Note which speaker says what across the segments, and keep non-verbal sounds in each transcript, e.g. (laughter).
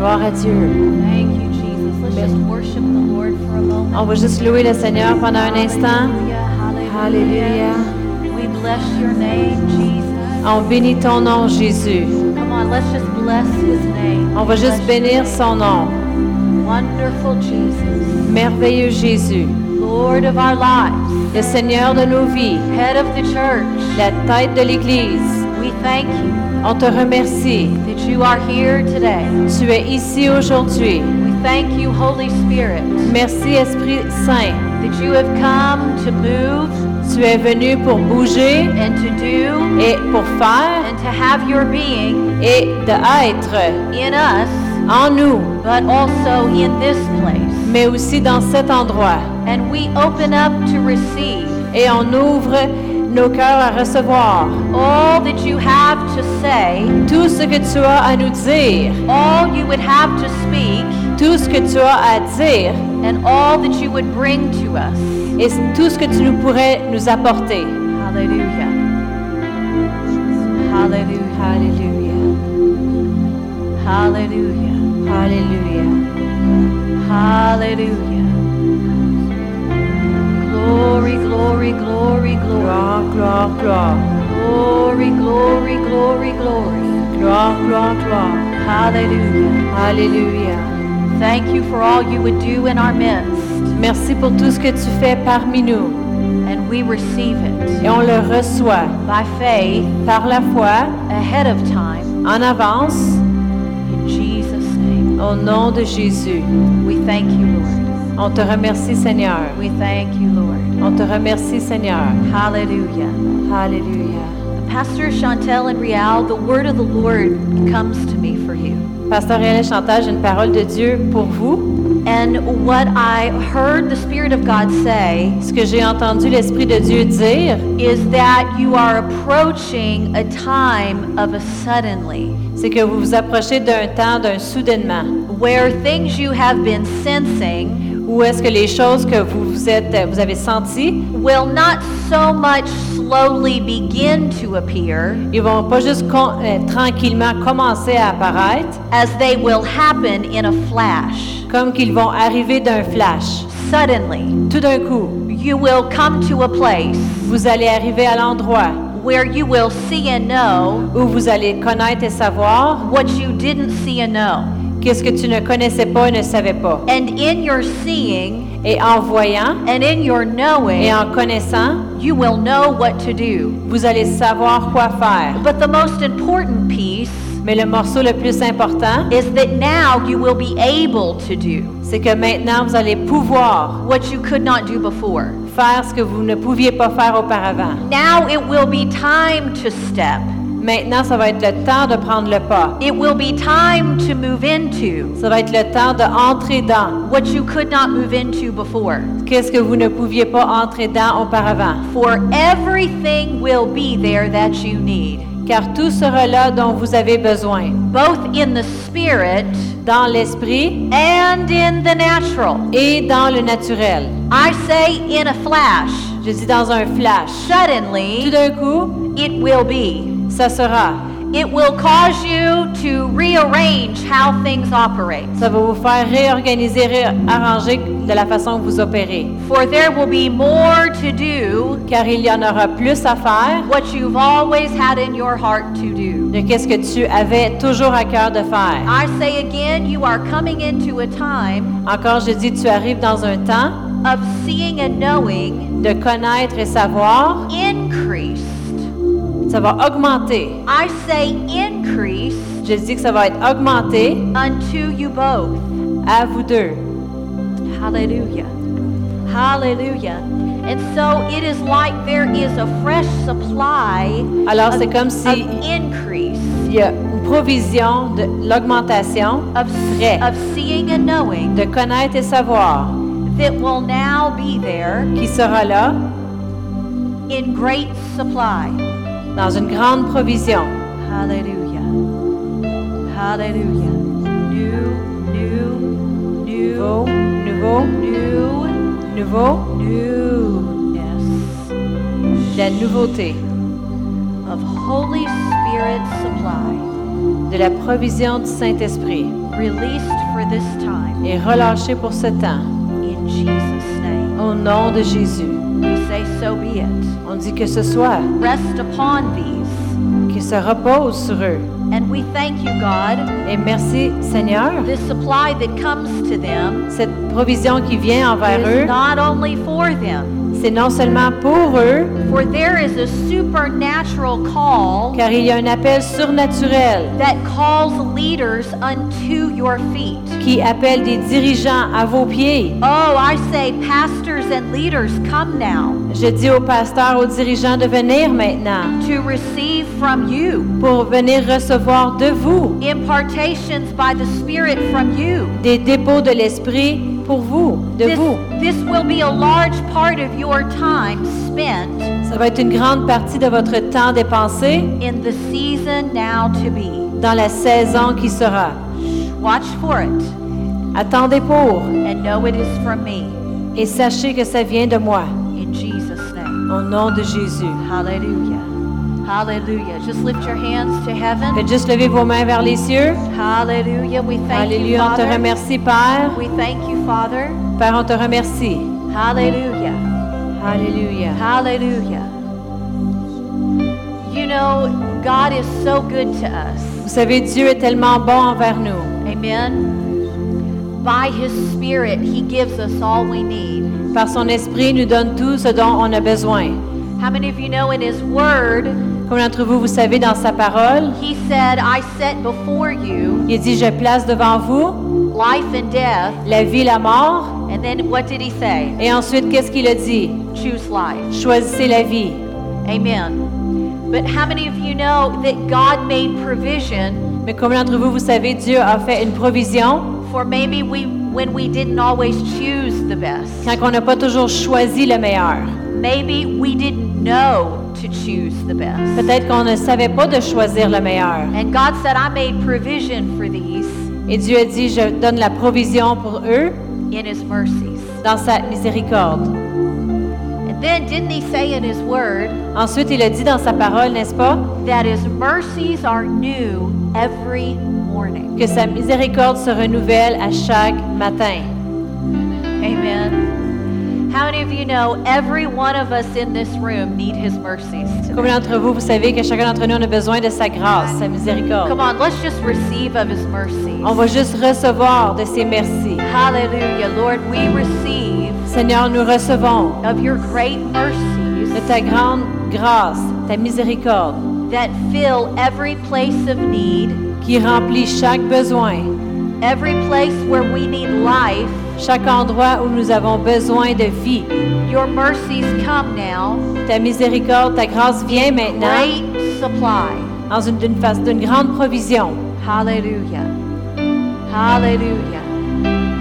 Speaker 1: Gloire à Dieu.
Speaker 2: Thank you, Jesus. Let's just worship the Lord for a moment.
Speaker 1: On va juste louer le Seigneur pendant un instant.
Speaker 2: Hallelujah.
Speaker 1: Alléluia.
Speaker 2: We bless your name, Jesus.
Speaker 1: On bénit ton nom, Jésus.
Speaker 2: On,
Speaker 1: va juste bénir son nom.
Speaker 2: name. Wonderful Jesus,
Speaker 1: Merveilleux Jésus,
Speaker 2: Lord of our lives,
Speaker 1: le Seigneur de nos vies,
Speaker 2: head of the church.
Speaker 1: la tête de l'Église.
Speaker 2: We thank you
Speaker 1: On te remercie.
Speaker 2: that you are here today.
Speaker 1: Tu es ici aujourd'hui.
Speaker 2: We thank you, Holy Spirit,
Speaker 1: Merci Esprit Saint.
Speaker 2: that you have come to move
Speaker 1: Tu es venu pour bouger
Speaker 2: and to do
Speaker 1: et pour faire
Speaker 2: and to have your being
Speaker 1: et de être
Speaker 2: in us,
Speaker 1: en nous,
Speaker 2: but also in this place.
Speaker 1: mais aussi dans cet endroit.
Speaker 2: And we open up to receive
Speaker 1: Et on ouvre nos cœurs à recevoir
Speaker 2: all that you have to say,
Speaker 1: tout ce que tu as à nous dire,
Speaker 2: all you would have to speak,
Speaker 1: tout ce que tu as à dire
Speaker 2: and all that you would bring to us.
Speaker 1: et tout ce que tu nous pourrais nous apporter.
Speaker 2: Hallelujah. Hallelujah.
Speaker 1: Alléluia.
Speaker 2: Hallelujah.
Speaker 1: Alléluia.
Speaker 2: Hallelujah. Glory, glory, glory, glory. Glory, glory, glory, glory.
Speaker 1: Gloire, gloire, gloire.
Speaker 2: Hallelujah.
Speaker 1: Alléluia.
Speaker 2: Thank you for all you would do in our midst.
Speaker 1: Merci pour tout ce que tu fais parmi nous.
Speaker 2: And we receive it
Speaker 1: Et on le reçoit
Speaker 2: by faith
Speaker 1: par la foi,
Speaker 2: ahead of time.
Speaker 1: en avance,
Speaker 2: In Jesus' name.
Speaker 1: au nom de Jésus.
Speaker 2: We thank you, Lord.
Speaker 1: On te remercie, Seigneur.
Speaker 2: We thank you, Lord.
Speaker 1: On te remercie, Seigneur.
Speaker 2: Hallelujah.
Speaker 1: Alléluia.
Speaker 2: Pastor Chantel and Rial, the word of the Lord comes to me for you.
Speaker 1: Pasteur Réal Chantal, j'ai une parole de Dieu pour vous.
Speaker 2: And what I heard the Spirit of God say
Speaker 1: Ce que j'ai entendu l'Esprit de Dieu dire,
Speaker 2: is that you are approaching a time of a suddenly,
Speaker 1: c'est que vous vous approchez d'un temps d'un soudainement.
Speaker 2: where things you have been sensing
Speaker 1: Où est-ce que les choses que vous vous êtes, vous avez senties,
Speaker 2: will not so much slowly begin to appear
Speaker 1: ils vont pas juste con- euh, tranquillement commencer à apparaître,
Speaker 2: as they will happen in a flash.
Speaker 1: comme qu'ils vont arriver d'un flash.
Speaker 2: Suddenly,
Speaker 1: Tout d'un coup,
Speaker 2: you will come to a place
Speaker 1: vous allez arriver à l'endroit
Speaker 2: where you will see and know
Speaker 1: où vous allez connaître et savoir
Speaker 2: what you didn't see and know.
Speaker 1: Qu'est-ce que tu ne connaissais pas et ne savais pas?
Speaker 2: And in your seeing
Speaker 1: Et en voyant
Speaker 2: and in your knowing,
Speaker 1: et en connaissant,
Speaker 2: you will know what to do.
Speaker 1: vous allez savoir quoi faire.
Speaker 2: But the most important piece
Speaker 1: Mais le morceau le plus important,
Speaker 2: is that now you will be able to do
Speaker 1: c'est que maintenant vous allez pouvoir
Speaker 2: what you could not do before.
Speaker 1: faire ce que vous ne pouviez pas faire auparavant.
Speaker 2: Now it will be time to step.
Speaker 1: Maintenant, ça va être le temps de prendre le pas.
Speaker 2: It will be time to move into
Speaker 1: Ça va être le temps d'entrer dans
Speaker 2: what you could not move into before.
Speaker 1: qu'est-ce que vous ne pouviez pas entrer dans auparavant?
Speaker 2: For everything will be there that you need,
Speaker 1: Car tout sera là dont vous avez besoin,
Speaker 2: both in the spirit
Speaker 1: dans l'esprit
Speaker 2: and in the natural.
Speaker 1: et dans le naturel.
Speaker 2: I say in a flash,
Speaker 1: Je dis dans un flash. Tout
Speaker 2: suddenly
Speaker 1: d'un coup,
Speaker 2: it will be.
Speaker 1: Ça sera.
Speaker 2: It will cause you to rearrange how things operate.
Speaker 1: Ça va vous faire réorganiser, réarranger de la façon que vous opérez.
Speaker 2: For there will be more to do
Speaker 1: Car il y en aura plus à faire
Speaker 2: what you've always had in your heart to do.
Speaker 1: de qu'est-ce que tu avais toujours à cœur de faire.
Speaker 2: I say again, you are coming into a time
Speaker 1: Encore, je dis, tu arrives dans un temps
Speaker 2: of seeing and knowing
Speaker 1: de connaître et savoir.
Speaker 2: increased.
Speaker 1: Ça va augmenter.
Speaker 2: I say increase
Speaker 1: Je dis que ça va être augmenté
Speaker 2: unto you both.
Speaker 1: à vous deux.
Speaker 2: Hallelujah. Hallelujah. And so it is like there is a fresh supply
Speaker 1: Alors,
Speaker 2: of,
Speaker 1: c'est comme si
Speaker 2: increase
Speaker 1: il y a une provision de l'augmentation
Speaker 2: of, of seeing and knowing
Speaker 1: de connaître et savoir
Speaker 2: that will now be there
Speaker 1: qui sera là
Speaker 2: in great supply.
Speaker 1: Dans une grande provision.
Speaker 2: Hallelujah. Hallelujah. New, new,
Speaker 1: Nouveau,
Speaker 2: new,
Speaker 1: nouveau,
Speaker 2: new,
Speaker 1: nouveau,
Speaker 2: newness
Speaker 1: la nouveauté,
Speaker 2: of Holy Spirit supply
Speaker 1: de la provision du Saint-Esprit,
Speaker 2: released for this time.
Speaker 1: et relâché pour ce temps.
Speaker 2: In Jesus' name.
Speaker 1: Au nom de Jésus.
Speaker 2: Say, So be it.
Speaker 1: On dit que ce soit,
Speaker 2: Rest upon these.
Speaker 1: qu'ils se reposent sur eux.
Speaker 2: And we thank you, God.
Speaker 1: Et merci Seigneur,
Speaker 2: This supply that comes to them
Speaker 1: cette provision qui vient envers
Speaker 2: is
Speaker 1: eux,
Speaker 2: not only for them,
Speaker 1: c'est non seulement pour eux,
Speaker 2: for there is a supernatural call
Speaker 1: car il y a un appel surnaturel
Speaker 2: that calls leaders unto your feet.
Speaker 1: qui appelle des dirigeants à vos pieds.
Speaker 2: Oh, I say, pastors and leaders, come now
Speaker 1: Je dis aux pasteurs, aux dirigeants de venir maintenant
Speaker 2: to receive from you
Speaker 1: pour venir recevoir de vous
Speaker 2: impartations by the Spirit from you.
Speaker 1: des dépôts de l'esprit pour vous, de
Speaker 2: This,
Speaker 1: vous.
Speaker 2: this will be a large part of your time spent
Speaker 1: Ça va être une grande partie de votre temps dépensé
Speaker 2: in the season now to be.
Speaker 1: dans la saison qui sera.
Speaker 2: Watch for it
Speaker 1: Attendez pour
Speaker 2: and know it is from me.
Speaker 1: et sachez que ça vient de moi.
Speaker 2: In Jesus' name.
Speaker 1: Au nom de Jésus.
Speaker 2: Hallelujah. Hallelujah. Just lift your hands to heaven.
Speaker 1: Faites juste lever vos mains vers les cieux.
Speaker 2: Hallelujah. We thank you,
Speaker 1: on te
Speaker 2: Father.
Speaker 1: remercie, Père.
Speaker 2: We thank you, Father.
Speaker 1: Père, on te remercie.
Speaker 2: Hallelujah.
Speaker 1: Alléluia.
Speaker 2: Hallelujah. You know, God is so good to us.
Speaker 1: Vous savez, Dieu est tellement bon envers nous.
Speaker 2: Amen. By His Spirit, He gives us all we need.
Speaker 1: Par son esprit, il nous donne tout ce dont on a besoin.
Speaker 2: How many of you know in His Word,
Speaker 1: Comme d'entre vous, vous savez, dans sa parole,
Speaker 2: He said, I set before you
Speaker 1: il dit, je place devant vous
Speaker 2: life and death.
Speaker 1: la vie, la mort.
Speaker 2: And then what did He say?
Speaker 1: Et ensuite, qu'est-ce qu'il a dit?
Speaker 2: Choose life.
Speaker 1: Choisissez la vie.
Speaker 2: Amen. But how many of you know that God made provision
Speaker 1: Mais comme d'entre vous, vous savez, Dieu a fait une provision?
Speaker 2: for maybe we when we didn't always choose the best?
Speaker 1: quand on n'a pas toujours choisi le meilleur.
Speaker 2: Maybe we didn't know to choose the best.
Speaker 1: Peut-être qu'on ne savait pas de choisir le meilleur.
Speaker 2: And God said, I made provision for these
Speaker 1: Et Dieu a dit, je donne la provision pour eux
Speaker 2: in His mercies.
Speaker 1: dans sa miséricorde.
Speaker 2: And then didn't He say in His word
Speaker 1: Ensuite, il a dit dans sa parole, n'est-ce pas,
Speaker 2: that His mercies are new every morning?
Speaker 1: que sa miséricorde se renouvelle à chaque matin.
Speaker 2: Amen. How many of you know every one of us in this room need His mercies?
Speaker 1: Combien d'entre vous, vous savez que chacun d'entre nous, on a besoin de sa grâce, sa miséricorde.
Speaker 2: Come on, let's just receive of His mercies.
Speaker 1: On va juste recevoir de ses merci.
Speaker 2: Hallelujah. Lord, we receive
Speaker 1: Seigneur, nous recevons
Speaker 2: of your great mercies
Speaker 1: de ta grande grâce, ta miséricorde,
Speaker 2: that fill every place of need,
Speaker 1: qui remplit chaque besoin,
Speaker 2: every place where we need life.
Speaker 1: Chaque endroit où nous avons besoin de vie.
Speaker 2: Your mercies come now.
Speaker 1: Ta miséricorde, ta grâce vient maintenant
Speaker 2: Great supply.
Speaker 1: dans une, grande provision.
Speaker 2: Hallelujah. Hallelujah.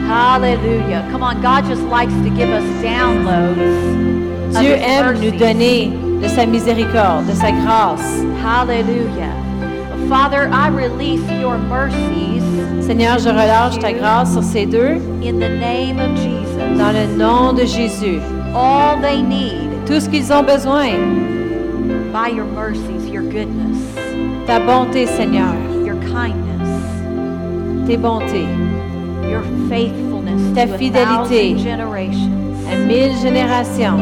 Speaker 2: Hallelujah. Come on, God just likes to give us downloads.
Speaker 1: Dieu aime nous donner de sa miséricorde, de sa grâce.
Speaker 2: Hallelujah. Father, I release your mercies
Speaker 1: Seigneur, je relâche ta grâce sur ces deux
Speaker 2: in the name of Jesus.
Speaker 1: dans le nom de Jésus.
Speaker 2: All they need
Speaker 1: Tout ce qu'ils ont besoin,
Speaker 2: by your mercies, your goodness,
Speaker 1: ta bonté, Seigneur,
Speaker 2: your kindness,
Speaker 1: tes bontés,
Speaker 2: your faithfulness
Speaker 1: Ta
Speaker 2: to a
Speaker 1: fidélité.
Speaker 2: thousand generations.
Speaker 1: à mille générations.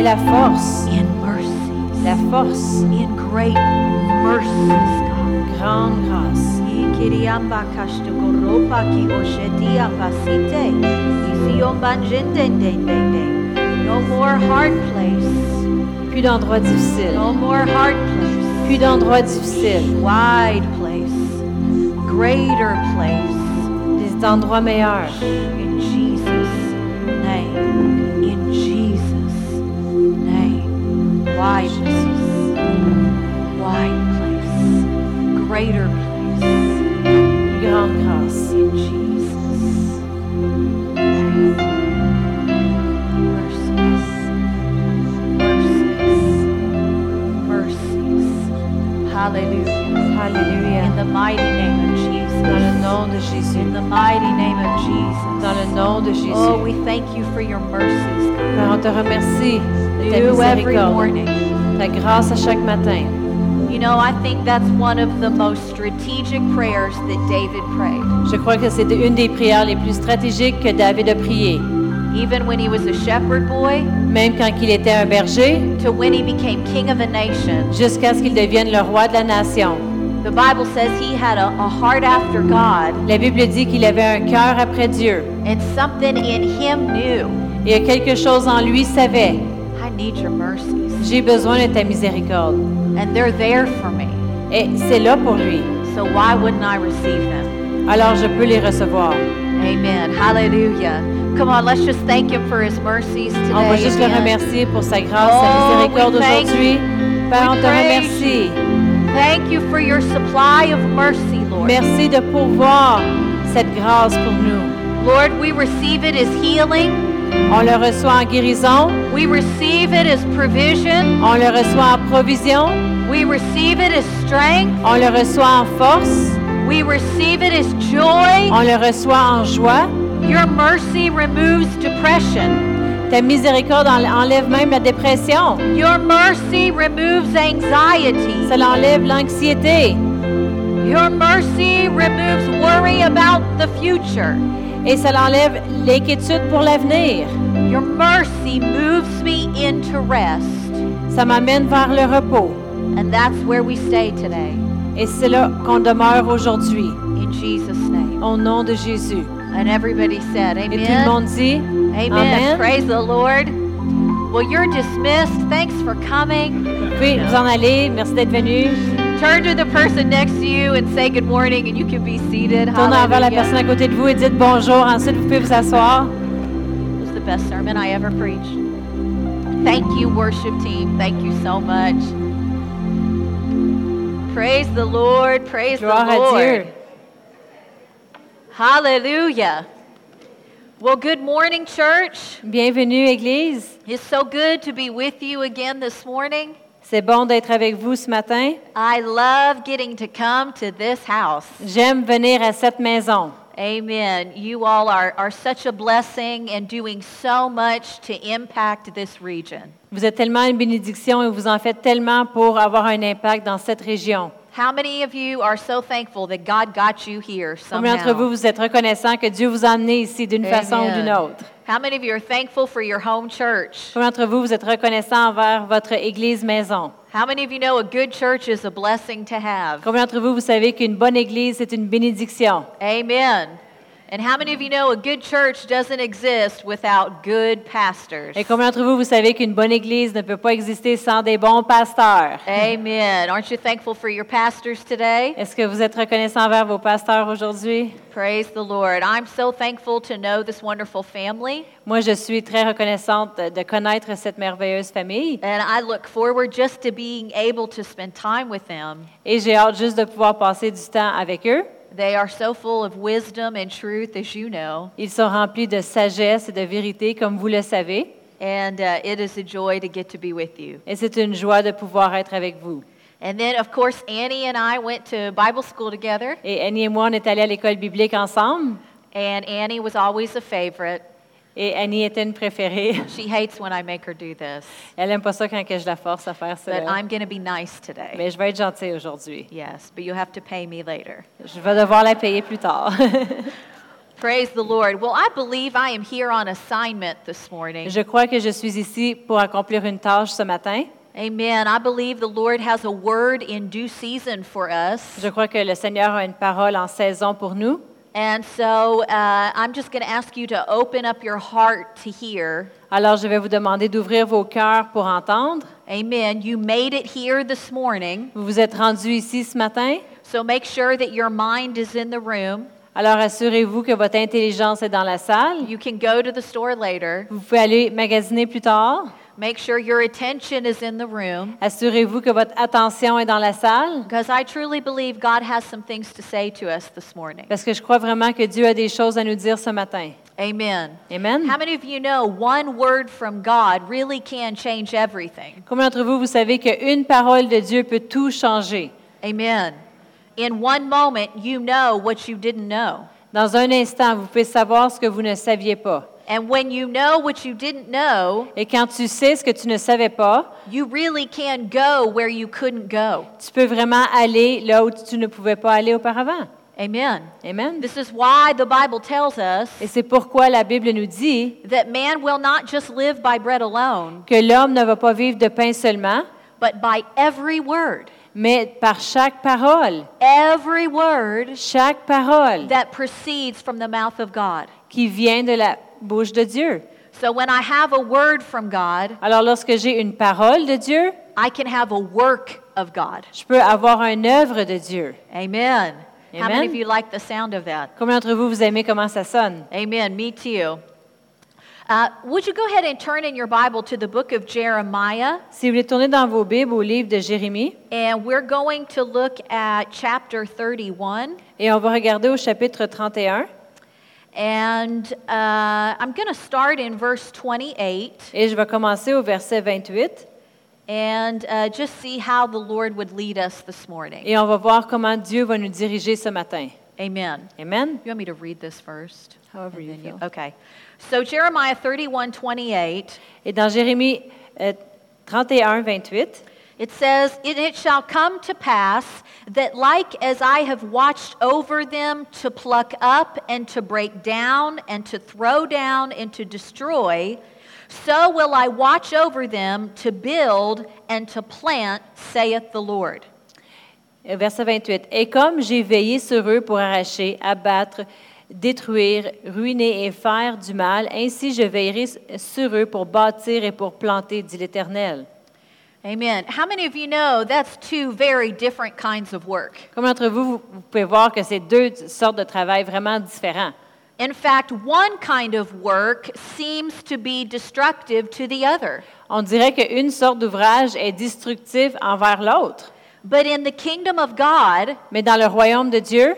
Speaker 1: Et la force,
Speaker 2: in mercies.
Speaker 1: la force,
Speaker 2: In great mercies, God.
Speaker 1: grande grâce.
Speaker 2: Kashtukoropa ki oshetia pasite. No more hard place.
Speaker 1: Plus d'endroits difficiles,
Speaker 2: No more hard place.
Speaker 1: plus d'endroits difficiles,
Speaker 2: Wide place. Greater place.
Speaker 1: des endroits meilleurs.
Speaker 2: Wide place. Wide place. Greater place.
Speaker 1: Grande grâce.
Speaker 2: In Jesus' name. Mercies. Mercies. Mercies. Hallelujah.
Speaker 1: Alléluia.
Speaker 2: In the mighty name of
Speaker 1: Dans
Speaker 2: Jesus.
Speaker 1: le nom de Jésus.
Speaker 2: In the mighty name of Jesus.
Speaker 1: Dans le nom de Jésus.
Speaker 2: Oh, we thank you for your mercies. God.
Speaker 1: On te remercie de ta
Speaker 2: New every
Speaker 1: miséricorde,
Speaker 2: morning.
Speaker 1: ta grâce à chaque matin.
Speaker 2: You know, I think that's one of the most strategic prayers that David prayed.
Speaker 1: Je crois que c'est une des prières les plus stratégiques que David a priées.
Speaker 2: Even when he was a shepherd boy
Speaker 1: Même quand il était un berger,
Speaker 2: to when he became king of a nation.
Speaker 1: jusqu'à ce qu'il devienne le roi de la nation.
Speaker 2: The Bible says he had a, a heart after God
Speaker 1: La Bible dit qu'il avait un cœur après Dieu.
Speaker 2: and something in him knew,
Speaker 1: Et quelque chose en lui savait.
Speaker 2: I need your mercies.
Speaker 1: J'ai besoin de ta miséricorde.
Speaker 2: And they're there for me.
Speaker 1: Et c'est là pour lui.
Speaker 2: So why wouldn't I receive them?
Speaker 1: Alors je peux les recevoir.
Speaker 2: Amen. Hallelujah. Come on, let's just thank him for his mercies today.
Speaker 1: On va juste le
Speaker 2: again.
Speaker 1: remercier pour sa grâce,
Speaker 2: Oh,
Speaker 1: sa miséricorde
Speaker 2: thank
Speaker 1: aujourd'hui. Père, on te remercie.
Speaker 2: Thank you for your supply of mercy, Lord.
Speaker 1: Merci de pourvoir cette grâce pour nous.
Speaker 2: Lord, we receive it as healing.
Speaker 1: On le reçoit en guérison,
Speaker 2: We receive it as provision.
Speaker 1: on le reçoit en provision,
Speaker 2: We receive it as strength.
Speaker 1: on le reçoit en force,
Speaker 2: We receive it as joy.
Speaker 1: on le reçoit en joie.
Speaker 2: Your mercy removes depression.
Speaker 1: Ta miséricorde enlève même la dépression.
Speaker 2: Your mercy removes anxiety.
Speaker 1: Ça l'enlève l'anxiété.
Speaker 2: Your mercy removes worry about the future.
Speaker 1: Et ça l'enlève l'inquiétude pour l'avenir.
Speaker 2: Your mercy moves me into rest.
Speaker 1: Ça m'amène vers le repos.
Speaker 2: And that's where we stay today.
Speaker 1: Et c'est là qu'on demeure aujourd'hui.
Speaker 2: In Jesus' name.
Speaker 1: Au nom de Jésus.
Speaker 2: And everybody said,
Speaker 1: Et tout le
Speaker 2: Amen.
Speaker 1: monde dit
Speaker 2: Amen.
Speaker 1: Amen.
Speaker 2: Praise the Lord. Well, you're dismissed. Thanks for coming.
Speaker 1: Vous pouvez vous en aller. Merci d'être venu.
Speaker 2: Turn to the person next to you and say good morning, and you can be seated.
Speaker 1: Tournez envers la personne à côté de vous et dites bonjour. Ensuite, vous pouvez vous asseoir.
Speaker 2: It was the best sermon I ever preached. Thank you, worship team. Thank you so much. Praise the Lord. Praise
Speaker 1: Gloire
Speaker 2: the Lord. Hallelujah. Well, good morning, church.
Speaker 1: Bienvenue, Église.
Speaker 2: It's so good to be with you again this morning.
Speaker 1: C'est bon d'être avec vous ce matin?
Speaker 2: I love getting to come to this house.
Speaker 1: J'aime venir à cette maison.
Speaker 2: Amen. You all are, are such a blessing and doing so much to impact this region.
Speaker 1: Vous êtes tellement une bénédiction et vous en faites tellement pour avoir un impact dans cette région.
Speaker 2: How many of you are so thankful that God got you here
Speaker 1: Combien d'entre vous vous êtes reconnaissants que Dieu vous a amené ici d'une façon ou d'une autre?
Speaker 2: How many of you are thankful for your home church?
Speaker 1: Combien d'entre vous vous êtes reconnaissants envers votre Église maison?
Speaker 2: How many of you know a good church is a blessing to have?
Speaker 1: Combien d'entre vous vous savez qu'une bonne Église c'est une bénédiction?
Speaker 2: Amen. And how many of you know a good church doesn't exist without good pastors?
Speaker 1: Et combien d'entre vous vous savez qu'une bonne Église ne peut pas exister sans des bons pasteurs?
Speaker 2: Amen. Aren't you thankful for your pastors today?
Speaker 1: Est-ce que vous êtes reconnaissant envers vos pasteurs aujourd'hui?
Speaker 2: Praise the Lord. I'm so thankful to know this wonderful family,
Speaker 1: Moi, je suis très reconnaissante de- de connaître cette merveilleuse famille
Speaker 2: and I look forward just to being able to spend time with them.
Speaker 1: et j'ai hâte juste de pouvoir passer du temps avec eux.
Speaker 2: They are so full of wisdom and truth, as you know,
Speaker 1: Ils sont remplis de sagesse et de vérité, comme vous le savez,
Speaker 2: and uh, it is a joy to get to be with you.
Speaker 1: et c'est une joie de pouvoir être avec vous.
Speaker 2: And then, of course, Annie and I went to Bible school together,
Speaker 1: Et Annie et moi, on est allés à l'école biblique ensemble,
Speaker 2: and Annie was always a favorite.
Speaker 1: Et Annie était une préférée. (laughs)
Speaker 2: She hates when I make her do this,
Speaker 1: Elle aime pas ça quand que je la force à faire ça.
Speaker 2: but I'm going to be nice today.
Speaker 1: Mais je vais être gentille aujourd'hui.
Speaker 2: Yes, but you have to pay me later.
Speaker 1: Je vais devoir la payer plus tard. (laughs)
Speaker 2: Praise the Lord. Well, I believe I am here on assignment this morning.
Speaker 1: je crois que je suis ici pour accomplir une tâche ce matin.
Speaker 2: Amen. I believe the Lord has a word in due season for us.
Speaker 1: Je crois que le Seigneur a une parole en saison pour nous.
Speaker 2: And so uh, I'm just going to ask you to open up your heart to hear.
Speaker 1: Alors, je vais vous demander d'ouvrir vos cœurs pour entendre.
Speaker 2: Amen. You made it here this morning,
Speaker 1: Vous vous êtes rendus ici ce matin.
Speaker 2: so make sure that your mind is in the room.
Speaker 1: Alors, assurez-vous que votre intelligence est dans la salle.
Speaker 2: You can go to the store later.
Speaker 1: Vous pouvez aller magasiner plus tard.
Speaker 2: Make sure your attention is in the room.
Speaker 1: Assurez-vous que votre attention est dans la salle.
Speaker 2: Because I truly believe God has some things to say to us this morning.
Speaker 1: Parce que je crois vraiment que Dieu a des choses à nous dire ce matin.
Speaker 2: Amen.
Speaker 1: Amen.
Speaker 2: How many of you know one word from God really can change everything?
Speaker 1: Combien d'entre vous, vous savez qu'une parole de Dieu peut tout changer?
Speaker 2: Amen. In one moment, you know what you didn't know.
Speaker 1: Dans un instant, vous pouvez savoir ce que vous ne saviez pas.
Speaker 2: And when you know what you didn't know,
Speaker 1: Et quand tu sais ce que tu ne savais pas,
Speaker 2: you really can go where you couldn't go.
Speaker 1: tu peux vraiment aller là où tu ne pouvais pas aller auparavant.
Speaker 2: Amen.
Speaker 1: Amen.
Speaker 2: This is why the Bible tells us
Speaker 1: Et c'est pourquoi la Bible nous dit
Speaker 2: that man will not just live by bread alone,
Speaker 1: que l'homme ne va pas vivre de pain seulement,
Speaker 2: but by every word,
Speaker 1: mais par chaque parole,
Speaker 2: every word
Speaker 1: chaque parole
Speaker 2: that proceeds from the mouth of God.
Speaker 1: qui vient de la bouche de Dieu.
Speaker 2: So when I have a word from God,
Speaker 1: Alors lorsque j'ai une parole de Dieu,
Speaker 2: I can have a work of God.
Speaker 1: je peux avoir une œuvre de Dieu.
Speaker 2: Amen. How many
Speaker 1: Amen.
Speaker 2: of you like the sound of that?
Speaker 1: Combien d'entre vous, vous aimez comment ça sonne?
Speaker 2: Amen. Me too. Uh, would you go ahead and turn in your Bible to the book of Jeremiah?
Speaker 1: Si vous voulez tourner dans vos Bibles au livre de Jérémie,
Speaker 2: And we're going to look at chapter 31.
Speaker 1: et on va regarder au chapitre 31,
Speaker 2: And uh, I'm going to start in verse 28
Speaker 1: et je vais commencer au verset 28,
Speaker 2: and uh, just see how the Lord would lead us this morning.
Speaker 1: et on va voir comment Dieu va nous diriger ce matin.
Speaker 2: Amen.
Speaker 1: Amen?
Speaker 2: You want me to read this first?
Speaker 1: However you
Speaker 2: then you-
Speaker 1: feel.
Speaker 2: Okay. So Jeremiah 31, 28,
Speaker 1: Et dans Jérémie euh, 31, 28,
Speaker 2: it says, "And it shall come to pass that like as I have watched over them to pluck up and to break down and to throw down and to destroy, so will I watch over them to build and to plant, saith the Lord.
Speaker 1: verset 28, Et comme j'ai veillé sur eux pour arracher, abattre, détruire, ruiner et faire du mal, ainsi je veillerai sur eux pour bâtir et pour planter, dit l'Éternel.
Speaker 2: Amen. How many of you know that's two very different kinds of work?
Speaker 1: Combien d'entre vous, vous vous pouvez voir que c'est deux sortes de travail vraiment différents?
Speaker 2: In fact, one kind of work seems to be destructive to the other.
Speaker 1: On dirait qu'une sorte d'ouvrage est destructive envers l'autre.
Speaker 2: But in the kingdom of God,
Speaker 1: Mais dans le royaume de Dieu,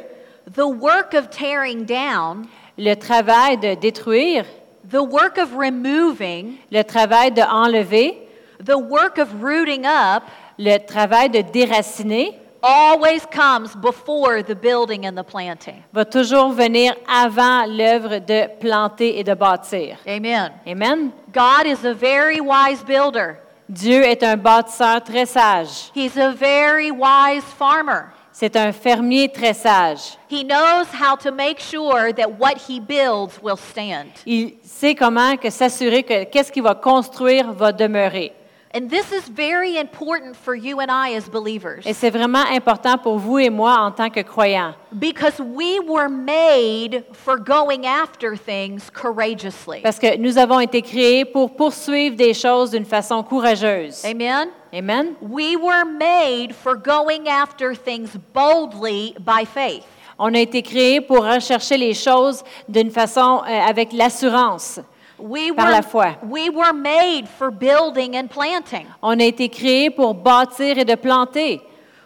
Speaker 2: the work of tearing down,
Speaker 1: le travail de détruire,
Speaker 2: the work of removing,
Speaker 1: le travail de enlever,
Speaker 2: the work of rooting up
Speaker 1: le travail de déraciner
Speaker 2: always comes before the building and the planting.
Speaker 1: va toujours venir avant l'œuvre de planter et de bâtir.
Speaker 2: Amen.
Speaker 1: Amen.
Speaker 2: God is a very wise builder.
Speaker 1: Dieu est un bâtisseur très sage.
Speaker 2: He's a very wise farmer.
Speaker 1: C'est un fermier très sage.
Speaker 2: He knows how to make sure that what he builds will stand.
Speaker 1: Il sait comment que s'assurer que qu'est-ce qu'il va construire va demeurer.
Speaker 2: And this is very important for you and I as believers
Speaker 1: Et c'est vraiment important pour vous et moi en tant que croyants.
Speaker 2: because we were made for going after things courageously.
Speaker 1: Parce que nous avons été créés pour poursuivre des choses d'une façon courageuse.
Speaker 2: Amen?
Speaker 1: Amen.
Speaker 2: We were made for going after things boldly by faith.
Speaker 1: On a été créés pour rechercher les choses d'une façon euh, avec l'assurance.
Speaker 2: We
Speaker 1: Par
Speaker 2: were,
Speaker 1: la foi.
Speaker 2: we were made for building and planting.
Speaker 1: On a été créés pour bâtir et de planter.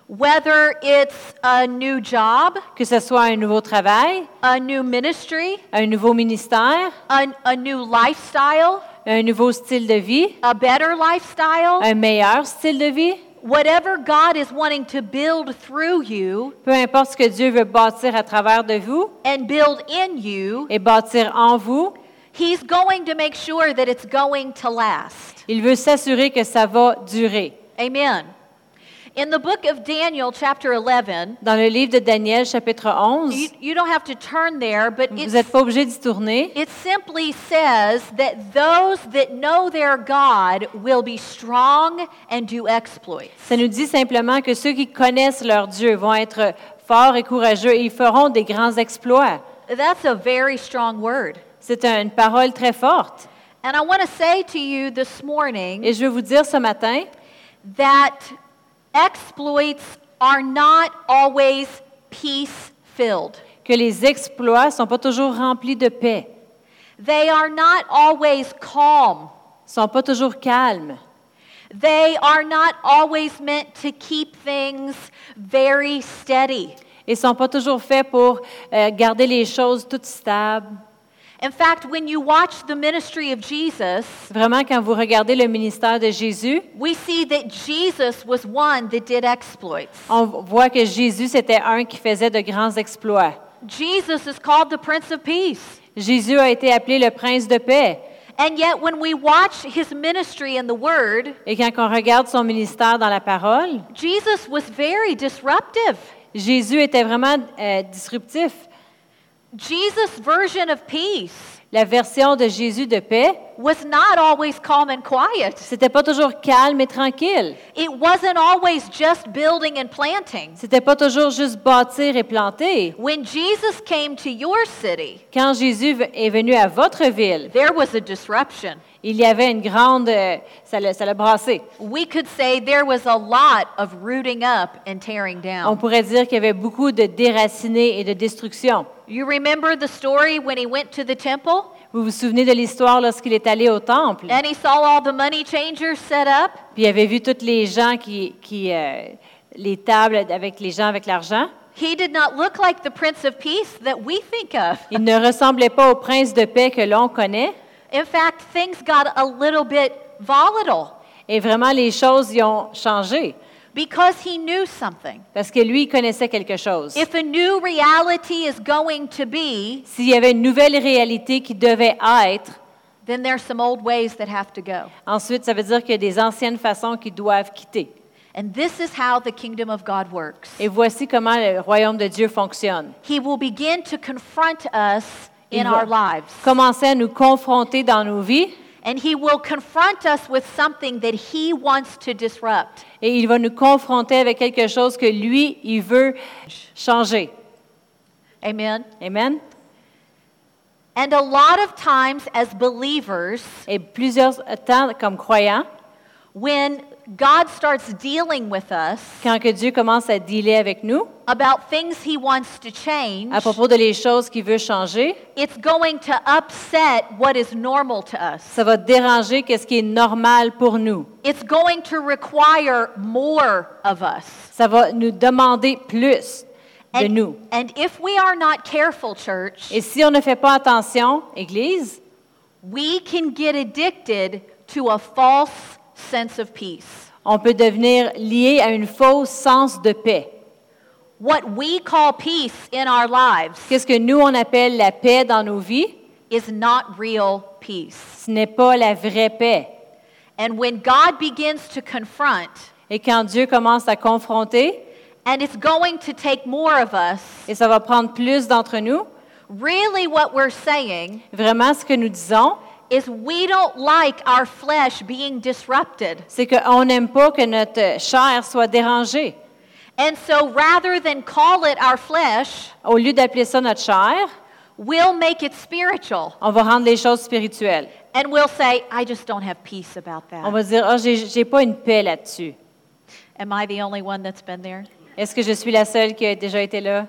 Speaker 2: Whether it's a new job,
Speaker 1: Que ce soit un nouveau travail,
Speaker 2: a new ministry,
Speaker 1: un nouveau ministère,
Speaker 2: a, a new lifestyle,
Speaker 1: un nouveau style de vie,
Speaker 2: a better lifestyle,
Speaker 1: un meilleur style de vie,
Speaker 2: whatever God is wanting to build through you
Speaker 1: peu importe ce que Dieu veut bâtir à travers de vous
Speaker 2: and build in you,
Speaker 1: et bâtir en vous,
Speaker 2: He's going to make sure that it's going to last.
Speaker 1: il veut s'assurer que ça va durer.
Speaker 2: Amen. In the book of Daniel, chapter 11,
Speaker 1: Dans le livre de Daniel, chapitre 11,
Speaker 2: you, you don't have to turn there, but
Speaker 1: vous
Speaker 2: it's,
Speaker 1: n'êtes pas obligé d'y tourner.
Speaker 2: it simply says that those that know their God will be strong and do exploits.
Speaker 1: Ça nous dit simplement que ceux qui connaissent leur Dieu vont être forts et courageux et ils feront des grands exploits.
Speaker 2: That's a very strong word.
Speaker 1: C'est une parole très forte.
Speaker 2: And I want to say to you this morning
Speaker 1: Et je veux vous dire ce matin
Speaker 2: that exploits are not always peace filled.
Speaker 1: que les exploits ne sont pas toujours remplis de paix,
Speaker 2: They are not always calm.
Speaker 1: ne sont pas toujours calmes,
Speaker 2: They are not always meant to keep things very steady.
Speaker 1: et ne sont pas toujours faits pour euh, garder les choses toutes stables.
Speaker 2: In fact, when you watch the ministry of Jesus,
Speaker 1: Vraiment, quand vous regardez le ministère de Jésus,
Speaker 2: we see that Jesus was one that did exploits.
Speaker 1: on voit que Jésus, c'était un qui faisait de grands exploits.
Speaker 2: Jesus is called the Prince of Peace.
Speaker 1: Jésus a été appelé le prince de paix.
Speaker 2: And yet, when we watch his ministry in the Word,
Speaker 1: Et quand on regarde son ministère dans la parole,
Speaker 2: Jesus was very disruptive.
Speaker 1: Jésus était vraiment euh, disruptif.
Speaker 2: Jesus' version of peace
Speaker 1: La version de Jésus de paix,
Speaker 2: was not always calm and quiet.
Speaker 1: c'était pas toujours calme et tranquille.
Speaker 2: It wasn't always just building and planting.
Speaker 1: C'était pas toujours juste bâtir et planter.
Speaker 2: When Jesus came to your city,
Speaker 1: Quand Jésus est venu à votre ville,
Speaker 2: there was a disruption.
Speaker 1: Il y avait une grande, euh, ça l'a ça l'a brassé.
Speaker 2: We could say there was a lot of rooting up and tearing
Speaker 1: On
Speaker 2: down.
Speaker 1: pourrait dire qu'il y avait beaucoup de déracinés et de destruction.
Speaker 2: You remember the story when he went to the temple?
Speaker 1: Vous vous souvenez de l'histoire lorsqu'il est allé au temple,
Speaker 2: and he saw all the money changers set up?
Speaker 1: puis il avait vu tous les gens qui, qui euh, les tables avec les gens avec l'argent?
Speaker 2: He did not look like the Prince of Peace that we think of.
Speaker 1: Il ne ressemblait pas au prince de paix que l'on connaît?
Speaker 2: In fact, things got a little bit volatile
Speaker 1: Et vraiment, les choses y ont changé
Speaker 2: because he knew something.
Speaker 1: parce que lui, il connaissait quelque chose.
Speaker 2: If a new reality is going to be,
Speaker 1: S'il y avait une nouvelle réalité qui devait être,
Speaker 2: then there's some old ways that have to go.
Speaker 1: ensuite, ça veut dire qu'il y a des anciennes façons qui doivent quitter.
Speaker 2: And this is how the kingdom of God works.
Speaker 1: Et voici comment le royaume de Dieu fonctionne.
Speaker 2: He will begin to confront us
Speaker 1: Il
Speaker 2: in
Speaker 1: va
Speaker 2: our lives.
Speaker 1: commencer à nous confronter dans nos vies
Speaker 2: And he will confront us with something that he wants to disrupt.
Speaker 1: et il va nous confronter avec quelque chose que lui, il veut changer.
Speaker 2: Amen.
Speaker 1: Amen.
Speaker 2: And a lot of times as believers,
Speaker 1: Et plusieurs temps, comme croyants,
Speaker 2: when God starts dealing with us
Speaker 1: quand que Dieu commence à dealer avec nous
Speaker 2: about things he wants to change,
Speaker 1: à propos de les choses qu'il veut changer,
Speaker 2: it's going to upset what is normal to us.
Speaker 1: ça va déranger qu'est-ce qui est normal pour nous.
Speaker 2: It's going to require more of us.
Speaker 1: Ça va nous demander plus de
Speaker 2: And,
Speaker 1: nous.
Speaker 2: and if we are not careful, church,
Speaker 1: Et si on ne fait pas attention, Église,
Speaker 2: we can get addicted to a false sense of peace.
Speaker 1: on peut devenir lié à une fausse sens de paix.
Speaker 2: What we call peace in our lives
Speaker 1: Qu'est-ce que nous, on appelle la paix dans nos vies?
Speaker 2: is not real peace.
Speaker 1: Ce n'est pas la vraie paix.
Speaker 2: And when God begins to confront,
Speaker 1: Et quand Dieu commence à confronter,
Speaker 2: and it's going to take more of us,
Speaker 1: et ça va prendre plus d'entre nous,
Speaker 2: really what we're saying
Speaker 1: vraiment ce que nous disons,
Speaker 2: is we don't like our flesh being disrupted.
Speaker 1: c'est qu'on n'aime pas que notre chair soit dérangée.
Speaker 2: And so rather than call it our flesh,
Speaker 1: Au lieu d'appeler ça notre chair,
Speaker 2: we'll make it spiritual.
Speaker 1: on va rendre les choses spirituelles.
Speaker 2: And we'll say, I just don't have peace about
Speaker 1: On
Speaker 2: that.
Speaker 1: va dire, j'ai j'ai pas une paix là-dessus.
Speaker 2: Am I the only one that's been there?
Speaker 1: Est-ce que je suis la seule qui a déjà été là?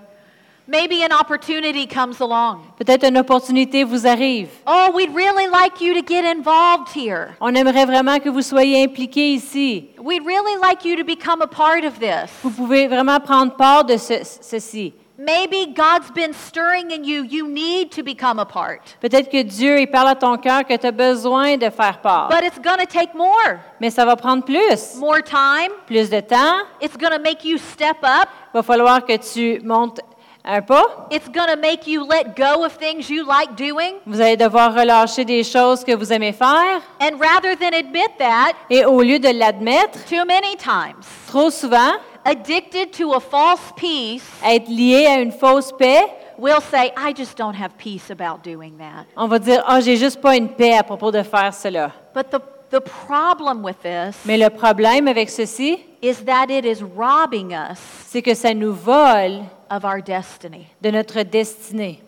Speaker 2: Maybe an opportunity comes along.
Speaker 1: Peut-être une opportunité vous arrive.
Speaker 2: Oh, we'd really like you to get involved here.
Speaker 1: On aimerait vraiment que vous soyez impliqués ici.
Speaker 2: We'd really like you to become a part of this.
Speaker 1: Vous pouvez vraiment prendre part de ce- ceci.
Speaker 2: Maybe God's been stirring in you. You need to become a part.
Speaker 1: Peut-être que Dieu il parle à ton cœur que tu as besoin de faire part.
Speaker 2: But it's going to take more.
Speaker 1: Mais ça va prendre plus.
Speaker 2: More time.
Speaker 1: Plus de temps.
Speaker 2: It's going to make you step up.
Speaker 1: Va falloir que tu montes un pas?
Speaker 2: It's going to make you let go of things you like doing.
Speaker 1: Vous allez devoir relâcher des choses que vous aimez faire.
Speaker 2: And rather than admit that,
Speaker 1: Et au lieu de l'admettre,
Speaker 2: too many times,
Speaker 1: trop souvent,
Speaker 2: addicted to a false peace,
Speaker 1: être lié à une fausse paix,
Speaker 2: we'll say, I just don't have peace about doing that.
Speaker 1: on va dire, ah, j'ai juste pas une paix à propos de faire cela.
Speaker 2: But the, the problem with this
Speaker 1: Mais le problème avec ceci,
Speaker 2: is that it is robbing us
Speaker 1: c'est que ça nous vole
Speaker 2: of our destiny.
Speaker 1: de notre destinée.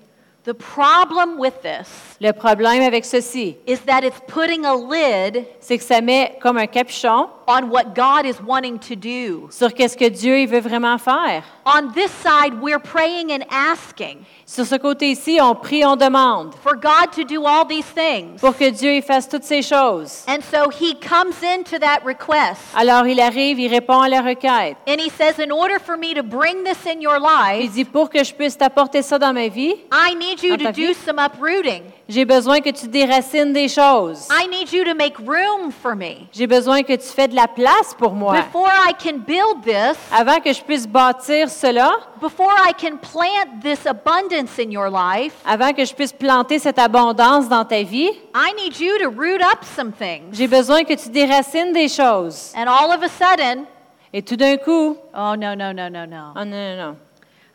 Speaker 2: The problem with this
Speaker 1: Le problème avec ceci,
Speaker 2: is that it's putting a lid
Speaker 1: c'est que ça met comme un capuchon
Speaker 2: on what God is wanting to do,
Speaker 1: sur qu'est-ce que Dieu il veut vraiment faire,
Speaker 2: On this side, we're praying and asking
Speaker 1: Sur ce côté-ci, on prie, on demande
Speaker 2: for God to do all these things.
Speaker 1: pour que Dieu y fasse toutes ces choses.
Speaker 2: And so he comes into that request.
Speaker 1: Alors il arrive, il répond à la requête.
Speaker 2: And he says, In order for me to bring this in your life, Il
Speaker 1: dit, pour que je puisse t'apporter ça dans ma vie,
Speaker 2: I need you
Speaker 1: Dans
Speaker 2: to
Speaker 1: vie?
Speaker 2: do some uprooting.
Speaker 1: J'ai besoin que tu déracines des choses.
Speaker 2: I need you to make room for me.
Speaker 1: J'ai besoin que tu fais de la place pour moi.
Speaker 2: Before I can build this,
Speaker 1: Avant que je puisse bâtir cela,
Speaker 2: before I can plant this abundance in your life,
Speaker 1: avant que je puisse planter cette abondance dans ta vie,
Speaker 2: I need you to root up some things.
Speaker 1: j'ai besoin que tu déracines des choses.
Speaker 2: And all of a sudden,
Speaker 1: Et tout d'un coup,
Speaker 2: oh no, no, no, no, no.
Speaker 1: oh non, non, non,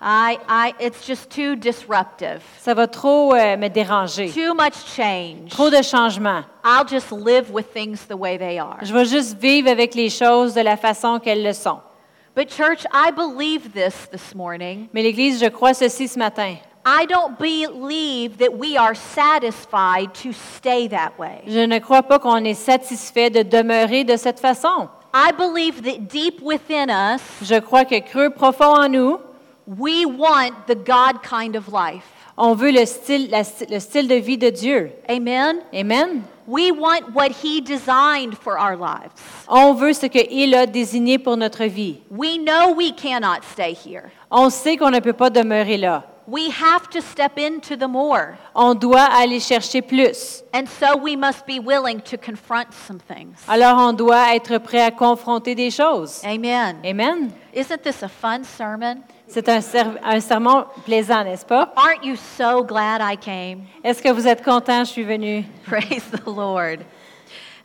Speaker 2: I, I, it's just too disruptive.
Speaker 1: ça va trop euh, me déranger.
Speaker 2: Too much change.
Speaker 1: Trop de changements.
Speaker 2: I'll just live with things the way they are.
Speaker 1: Je vais juste vivre avec les choses de la façon qu'elles le sont.
Speaker 2: But, church, I believe this this morning.
Speaker 1: Mais l'Église, je crois ceci ce matin.
Speaker 2: I don't believe that we are satisfied to stay that way.
Speaker 1: Je ne crois pas qu'on est satisfait de demeurer de cette façon.
Speaker 2: I believe that deep within us,
Speaker 1: Je crois que creux profond en nous,
Speaker 2: we want the God kind of life.
Speaker 1: on veut le style, la- le style de vie de Dieu.
Speaker 2: Amen?
Speaker 1: Amen.
Speaker 2: We want what He designed for our lives.
Speaker 1: On veut ce qu'il a désigné pour notre vie.
Speaker 2: We know we cannot stay here.
Speaker 1: On sait qu'on ne peut pas demeurer là.
Speaker 2: We have to step into the more.
Speaker 1: On doit aller chercher plus.
Speaker 2: And so we must be willing to confront some things.
Speaker 1: Alors on doit être prêt à confronter des choses.
Speaker 2: Amen.
Speaker 1: Amen.
Speaker 2: Isn't this a fun sermon?
Speaker 1: C'est un, ser- un sermon plaisant, n'est-ce pas?
Speaker 2: Aren't you so glad I came?
Speaker 1: Est-ce que vous êtes content? Je suis venue. (laughs)
Speaker 2: Praise the Lord.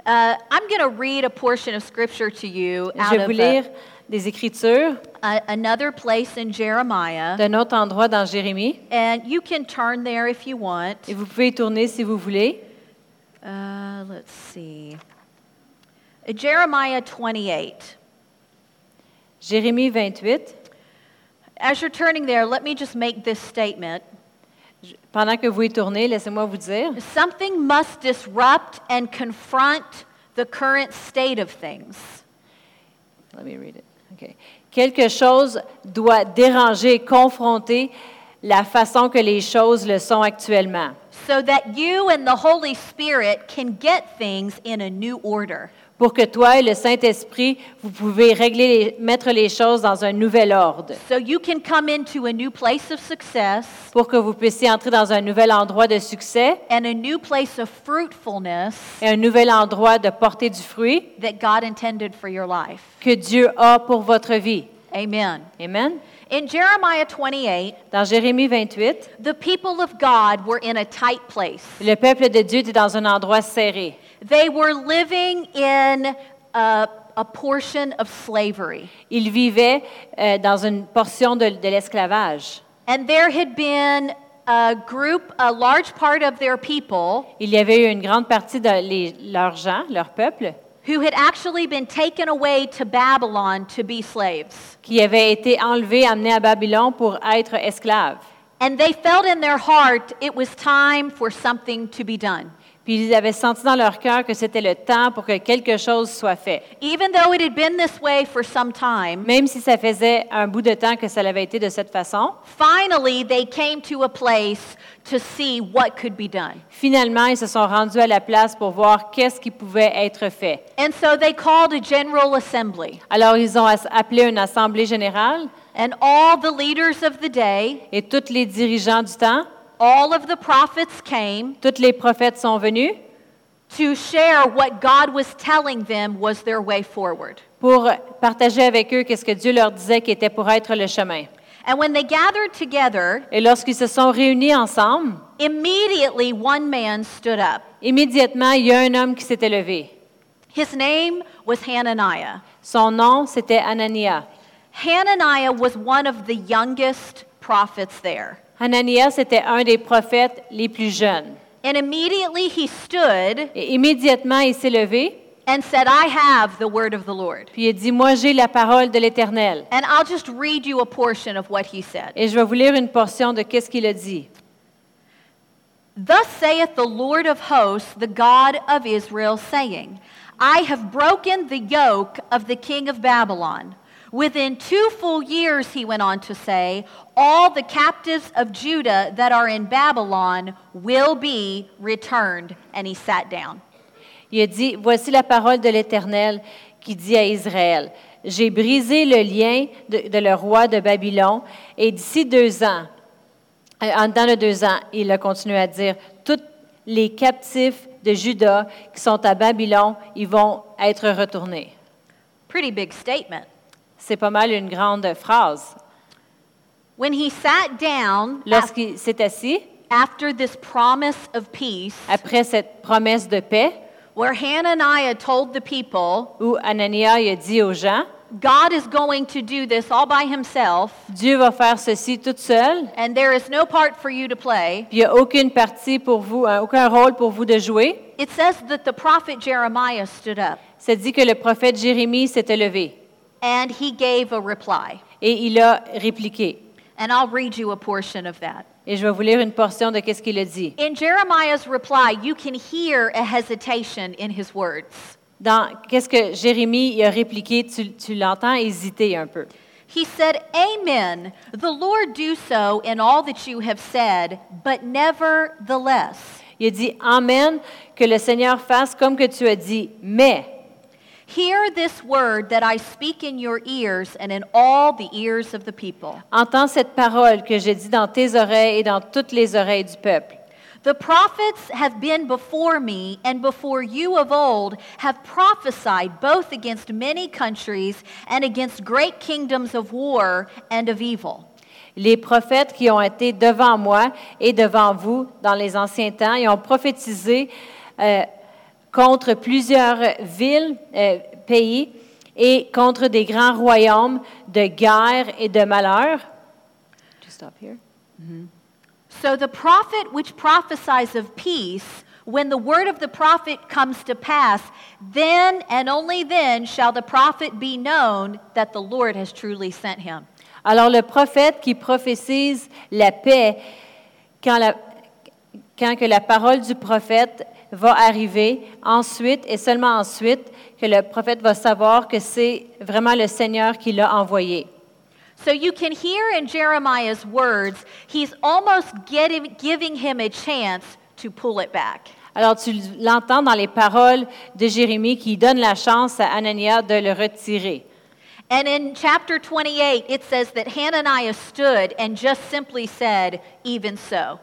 Speaker 2: Uh, I'm going to read a portion of scripture to you
Speaker 1: Je
Speaker 2: out
Speaker 1: vais
Speaker 2: of
Speaker 1: vous
Speaker 2: uh,
Speaker 1: lire des Écritures
Speaker 2: a- another place in Jeremiah.
Speaker 1: d'un autre endroit dans Jérémie.
Speaker 2: And you can turn there if you want.
Speaker 1: Et vous pouvez y tourner si vous voulez.
Speaker 2: Uh, let's see. Jeremiah 28.
Speaker 1: Jérémie 28.
Speaker 2: As you're turning there, let me just make this statement.
Speaker 1: Pendant que vous y tournez, laissez-moi vous dire,
Speaker 2: Something must disrupt and confront the current state of things.
Speaker 1: Let me read it. Okay. Quelque chose doit déranger, confronter la façon que les choses le sont actuellement,
Speaker 2: so that you and the Holy Spirit can get things in a new order.
Speaker 1: Pour que toi et le Saint-Esprit, vous pouvez régler, mettre les choses dans un nouvel ordre,
Speaker 2: So you can come into a new place of success
Speaker 1: pour que vous puissiez entrer dans un nouvel endroit de succès
Speaker 2: and a new place of fruitfulness
Speaker 1: et un nouvel endroit de porter du fruit
Speaker 2: that God intended for your life.
Speaker 1: que Dieu a pour votre vie.
Speaker 2: Amen.
Speaker 1: Amen.
Speaker 2: In Jeremiah 28,
Speaker 1: Dans Jérémie 28,
Speaker 2: the people of God were in a tight place.
Speaker 1: le peuple de Dieu était dans un endroit serré.
Speaker 2: They were living in a, a portion of slavery.
Speaker 1: Ils vivaient euh, dans une portion de, de l'esclavage.
Speaker 2: And there had been a group, a large part of their people
Speaker 1: Il y avait eu une grande partie de les- leurs gens, leur peuple,
Speaker 2: who had actually been taken away to Babylon to be slaves.
Speaker 1: qui avaient été enlevés, amenés à Babylone pour être esclaves.
Speaker 2: And they felt in their heart it was time for something to be done.
Speaker 1: Puis ils avaient senti dans leur cœur que c'était le temps pour que quelque chose soit fait.
Speaker 2: Even though it had been this way for some time,
Speaker 1: Même si ça faisait un bout de temps que ça avait été de cette façon,
Speaker 2: finally they came to a place to see what could be done.
Speaker 1: finalement, ils se sont rendus à la place pour voir qu'est-ce qui pouvait être fait.
Speaker 2: And so they called a general assembly.
Speaker 1: Alors, ils ont appelé une assemblée générale
Speaker 2: And all the leaders of the day,
Speaker 1: et tous les dirigeants du temps,
Speaker 2: all of the prophets came
Speaker 1: tous les prophètes sont venus
Speaker 2: to share what God was telling them was their way forward.
Speaker 1: pour partager avec eux qu'est-ce que Dieu leur disait qui était pour être le chemin.
Speaker 2: And when they gathered together,
Speaker 1: Et lorsqu'ils se sont réunis ensemble,
Speaker 2: immediately one man stood up.
Speaker 1: immédiatement, il y a un homme qui s'était levé.
Speaker 2: His name was Hananiah.
Speaker 1: Son nom, c'était Anania.
Speaker 2: Hananiah was one of the youngest prophets there.
Speaker 1: Anania, c'était un des prophètes les plus jeunes.
Speaker 2: And immediately he stood
Speaker 1: Et immédiatement, il s'est levé,
Speaker 2: and said, I have the word of the Lord.
Speaker 1: puis il a dit, moi j'ai la parole de l'Éternel.
Speaker 2: And I'll just read you a portion of what he said.
Speaker 1: Et je vais vous lire une portion de qu'est-ce qu'il a dit.
Speaker 2: Thus saith the Lord of hosts, the God of Israel, saying, I have broken the yoke of the king of Babylon, Within two full years, he went on to say, all the captives of Judah that are in Babylon will be returned. And he sat down.
Speaker 1: Il a dit, Voici la parole de l'Éternel qui dit à Israël, J'ai brisé le lien de, de le roi de Babylone, et d'ici deux ans, euh, dans le deux ans, il a continué à dire, tous les captifs de Juda qui sont à Babylone, ils vont être retournés.
Speaker 2: Pretty big statement.
Speaker 1: C'est pas mal une grande phrase.
Speaker 2: When he sat down
Speaker 1: Lorsqu'il s'est assis,
Speaker 2: after this promise of peace,
Speaker 1: après cette promesse de paix,
Speaker 2: where Hananiah told the people,
Speaker 1: où Anania il a dit aux gens,
Speaker 2: God is going to do this all by himself,
Speaker 1: Dieu va faire ceci toute seule,
Speaker 2: and there is no part for you to play.
Speaker 1: puis il n'y a aucune partie pour vous, hein, aucun rôle pour vous de jouer.
Speaker 2: It says that the prophet Jeremiah stood up
Speaker 1: Ça dit que le prophète Jérémie s'était levé
Speaker 2: and he gave a reply.
Speaker 1: et il a répliqué.
Speaker 2: And I'll read you a portion of that.
Speaker 1: Et je vais vous lire une portion de qu'est-ce qu'il a dit.
Speaker 2: In Jeremiah's reply, you can hear a hesitation in his words.
Speaker 1: Dans qu'est-ce que Jérémie a répliqué, tu, tu l'entends hésiter un peu.
Speaker 2: He said, Amen. The Lord do so in all that you have said, but nevertheless.
Speaker 1: Il a dit Amen, que le Seigneur fasse comme que tu as dit, mais
Speaker 2: Hear this word that I speak in your ears and in all the ears of the people.
Speaker 1: entends cette parole que j'ai dit dans tes oreilles et dans toutes les oreilles du peuple.
Speaker 2: The prophets have been before me and before you of old have prophesied both against many countries and against great kingdoms of war and of evil.
Speaker 1: Les prophètes qui ont été devant moi et devant vous dans les anciens temps, ils ont prophétisé euh, contre plusieurs villes, euh, pays et contre des grands royaumes de guerre et de malheur. Just stop here.
Speaker 2: So the prophet which prophesies of peace, when the word of the prophet comes to pass, then and only then shall the prophet be known that the Lord has truly sent him.
Speaker 1: Alors le prophète qui prophétise la paix, quand, la- quand que la parole du prophète va arriver, ensuite et seulement ensuite que le prophète va savoir que c'est vraiment le Seigneur qui l'a envoyé.
Speaker 2: So you can hear in Jeremiah's words, he's almost getting, giving him a chance to pull it back.
Speaker 1: Alors tu l'entends dans les paroles de Jérémie qui donne la chance à Anania de le retirer.
Speaker 2: And in chapter 28, it says that Hananiah stood and just simply said, Even so.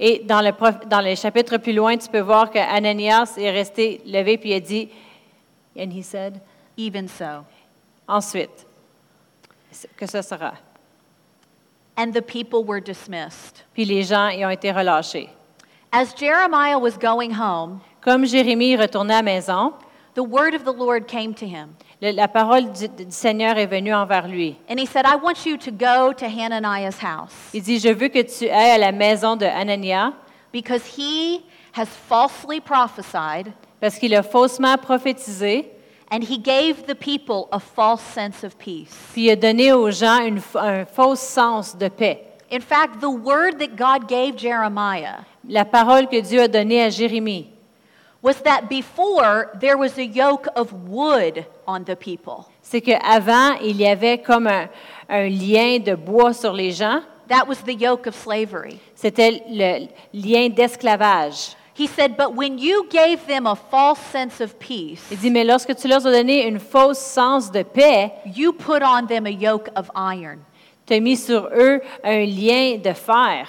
Speaker 1: Et dans le, dans le chapitre plus loin, tu peux voir que Ananias est resté levé puis il a dit, and he said,
Speaker 2: Even so.
Speaker 1: ensuite, que ce sera.
Speaker 2: And the people were dismissed.
Speaker 1: Puis les gens y ont été relâchés.
Speaker 2: As Jeremiah was going home,
Speaker 1: Comme Jérémie retournait à la maison,
Speaker 2: the word of the Lord came to him.
Speaker 1: Le- la parole du, du Seigneur est venue envers lui.
Speaker 2: And he said, I want you to go to Hananiah's house
Speaker 1: Il dit, je veux que tu ailles à la maison de Anania
Speaker 2: because he has falsely prophesied
Speaker 1: parce qu'il a faussement prophétisé,
Speaker 2: and he gave the people a false sense of peace.
Speaker 1: puis il a donné aux gens une f- un faux sens de paix.
Speaker 2: In fact, the word that God gave Jeremiah
Speaker 1: La parole que Dieu a donnée à Jérémie,
Speaker 2: was that before there was a yoke of wood on the people.
Speaker 1: c'est qu'avant, il y avait comme un, un lien de bois sur les gens.
Speaker 2: That was the yoke of slavery.
Speaker 1: C'était le lien d'esclavage.
Speaker 2: He said, But when you gave them a false sense of peace,
Speaker 1: Il dit, mais lorsque tu leur as donné une fausse sens de paix,
Speaker 2: you put on them a yoke of iron.
Speaker 1: tu as mis sur eux un lien de fer.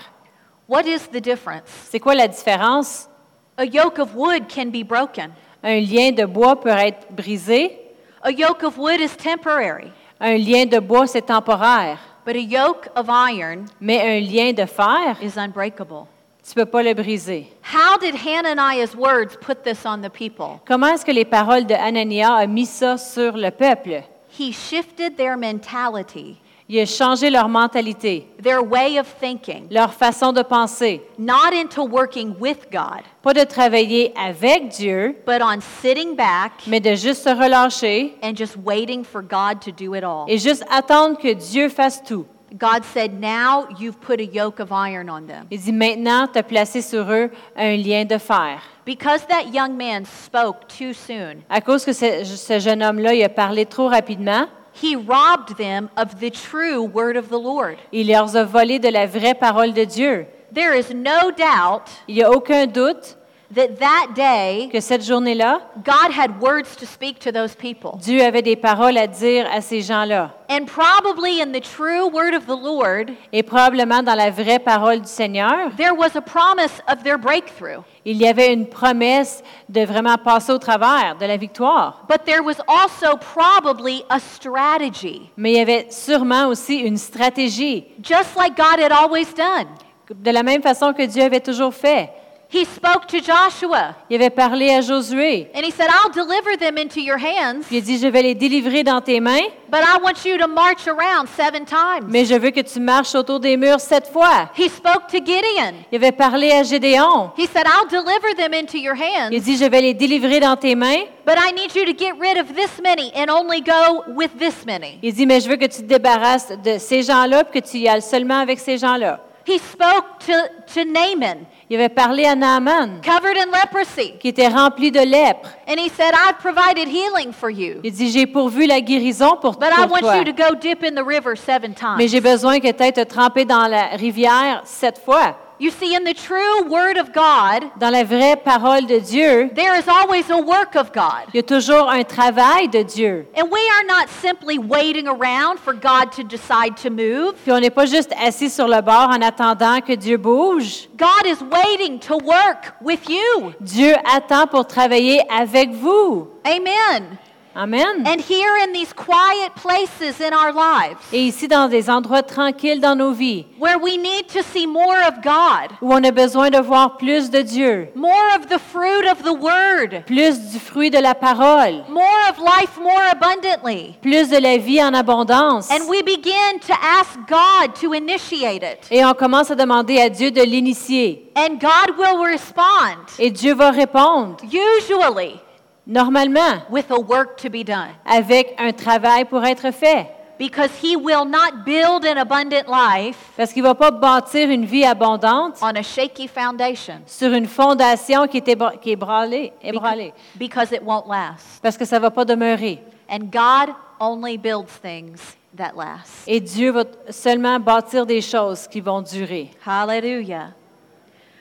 Speaker 2: What is the difference?
Speaker 1: C'est quoi la différence?
Speaker 2: A yoke of wood can be broken.
Speaker 1: Un lien de bois peut être brisé.
Speaker 2: A yoke of wood is temporary,
Speaker 1: Un lien de bois, c'est temporaire.
Speaker 2: but a yoke of iron
Speaker 1: Mais un lien de fer,
Speaker 2: is unbreakable.
Speaker 1: tu peux pas le briser.
Speaker 2: How did Hananiah's words put this on the people?
Speaker 1: Comment est-ce que les paroles de Anania ont mis ça sur le peuple?
Speaker 2: He shifted their mentality,
Speaker 1: Il a changé leur mentalité,
Speaker 2: their way of thinking,
Speaker 1: leur façon de penser.
Speaker 2: not into working with God,
Speaker 1: Pas de travailler avec Dieu,
Speaker 2: but on sitting back
Speaker 1: mais de juste se relâcher
Speaker 2: and just waiting for God to do it all.
Speaker 1: et juste attendre que Dieu fasse tout.
Speaker 2: God said, Now you've put a yoke of iron on them.
Speaker 1: Il dit maintenant, tu as placé sur eux un lien de fer.
Speaker 2: Because that young man spoke too soon,
Speaker 1: À cause que ce, ce jeune homme-là, il a parlé trop rapidement,
Speaker 2: he robbed them of the true word of the Lord.
Speaker 1: Il leur a volé de la vraie parole de Dieu.
Speaker 2: There is no doubt
Speaker 1: Il n'y a aucun doute
Speaker 2: that that day
Speaker 1: que cette journée-là,
Speaker 2: God had words to speak to those people.
Speaker 1: Dieu avait des paroles à dire à ces gens-là.
Speaker 2: And probably in the true word of the Lord,
Speaker 1: Et probablement dans la vraie parole du Seigneur,
Speaker 2: there was a promise of their breakthrough.
Speaker 1: il y avait une promesse de vraiment passer au travers, de la victoire.
Speaker 2: But there was also probably a strategy,
Speaker 1: Mais il y avait sûrement aussi une stratégie,
Speaker 2: just like God had always done.
Speaker 1: de la même façon que Dieu avait toujours fait.
Speaker 2: He spoke to Joshua
Speaker 1: Il avait parlé à Josué.
Speaker 2: and he said, I'll deliver them into your hands,
Speaker 1: Puis il dit, je vais les délivrer dans tes mains,
Speaker 2: but I want you to march around seven times.
Speaker 1: mais je veux que tu marches autour des murs sept fois.
Speaker 2: He spoke to Gideon.
Speaker 1: Il avait parlé à Gédéon.
Speaker 2: He said, I'll deliver them into your
Speaker 1: Il dit, je vais les délivrer dans tes mains.
Speaker 2: but I need you to get rid of this many and only go with this many.
Speaker 1: Il dit, mais je veux que tu te débarrasses de ces gens-là, que tu y ailles seulement avec ces gens-là.
Speaker 2: He spoke to, to Naaman,
Speaker 1: Il avait parlé à Naaman,
Speaker 2: covered in leprosy,
Speaker 1: qui était rempli de lèpre.
Speaker 2: and he said, I've provided healing for you,
Speaker 1: Il dit, j'ai pourvu la guérison pour,
Speaker 2: but I
Speaker 1: pour
Speaker 2: want
Speaker 1: toi.
Speaker 2: you to go dip in the river seven
Speaker 1: Mais
Speaker 2: times.
Speaker 1: j'ai besoin que tu ailles te tremper dans la rivière sept fois.
Speaker 2: You see, in the true word of God,
Speaker 1: Dans la vraie parole de Dieu,
Speaker 2: there is always a work of God.
Speaker 1: il y a toujours un travail de Dieu.
Speaker 2: And we are not simply waiting around for God to decide to move.
Speaker 1: Puis on n'est pas juste assis sur le bord en attendant que Dieu bouge.
Speaker 2: God is waiting to work with you.
Speaker 1: Dieu attend pour travailler avec vous.
Speaker 2: Amen.
Speaker 1: Amen.
Speaker 2: And here in these quiet places in our lives,
Speaker 1: Et ici, dans des endroits tranquilles dans nos vies,
Speaker 2: where we need to see more of God,
Speaker 1: où on a besoin de voir plus de Dieu,
Speaker 2: more of the fruit of the Word,
Speaker 1: plus du fruit de la parole,
Speaker 2: more of life more abundantly.
Speaker 1: plus de la vie en abondance.
Speaker 2: And we begin to ask God to initiate it.
Speaker 1: Et on commence à demander à Dieu de l'initier.
Speaker 2: And God will respond,
Speaker 1: Et Dieu va répondre,
Speaker 2: usually
Speaker 1: normalement,
Speaker 2: with a work to be done.
Speaker 1: avec un travail pour être fait.
Speaker 2: Because He will not build an abundant life
Speaker 1: Parce qu'il ne va pas bâtir une vie abondante
Speaker 2: on a shaky foundation
Speaker 1: sur une fondation qui est, qui est ébranlée, ébranlée,
Speaker 2: because it won't last.
Speaker 1: parce que ça ne va pas demeurer.
Speaker 2: And God only builds things that last.
Speaker 1: Et Dieu va seulement bâtir des choses qui vont durer.
Speaker 2: Hallelujah.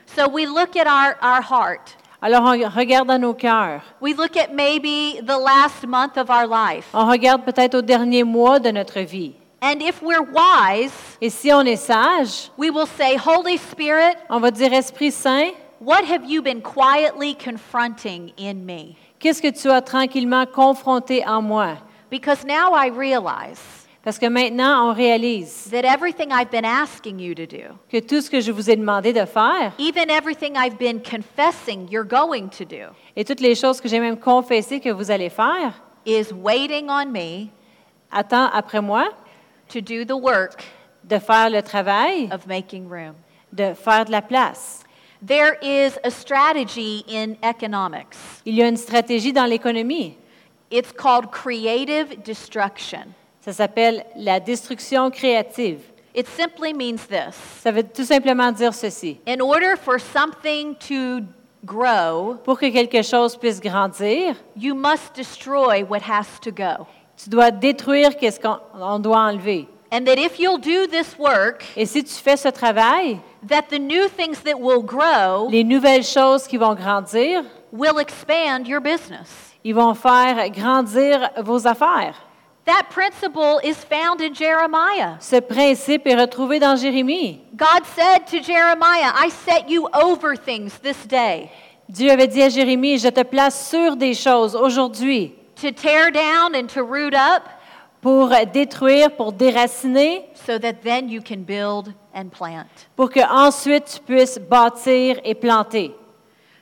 Speaker 2: So we look at our, our heart.
Speaker 1: Alors on regarde dans nos cœurs.
Speaker 2: We look at maybe the last month of our life.
Speaker 1: On regarde peut-être au dernier mois de notre vie.
Speaker 2: And if we're wise,
Speaker 1: Et si on est sage,
Speaker 2: we will say, Holy Spirit,
Speaker 1: on va dire Esprit Saint,
Speaker 2: what have you been quietly confronting in me?
Speaker 1: qu'est-ce que tu as tranquillement confronté en moi?
Speaker 2: Because now I realize
Speaker 1: Parce que maintenant, on réalise
Speaker 2: that everything I've been asking you to do,
Speaker 1: que tout ce que je vous ai demandé de faire
Speaker 2: even everything I've been confessing you're going to do,
Speaker 1: et toutes les choses que j'ai même confessées que vous allez faire,
Speaker 2: is waiting on me
Speaker 1: attends après moi
Speaker 2: to do the work
Speaker 1: de faire le travail,
Speaker 2: of making room.
Speaker 1: de faire de la place.
Speaker 2: There is a strategy in economics.
Speaker 1: Il y a une stratégie dans l'économie.
Speaker 2: It's called creative destruction.
Speaker 1: Ça s'appelle la destruction créative.
Speaker 2: It simply means this
Speaker 1: Ça veut tout simplement dire ceci.
Speaker 2: In order for something to grow,
Speaker 1: Pour que quelque chose puisse grandir,
Speaker 2: you must destroy what has to go.
Speaker 1: tu dois détruire qu'est-ce qu'on on doit enlever.
Speaker 2: And that if you'll do this work,
Speaker 1: Et si tu fais ce travail,
Speaker 2: that the new things that will grow
Speaker 1: les nouvelles choses qui vont grandir,
Speaker 2: will expand your business.
Speaker 1: ils vont faire grandir vos affaires.
Speaker 2: That principle is found in Jeremiah.
Speaker 1: Ce principe est retrouvé dans Jérémie.
Speaker 2: God said to Jeremiah, I set you over things this day
Speaker 1: Dieu avait dit à Jérémie, je te place sur des choses aujourd'hui
Speaker 2: to tear down and to root up
Speaker 1: pour détruire, pour déraciner,
Speaker 2: so that then you can build and plant.
Speaker 1: pour que ensuite tu puisses bâtir et planter.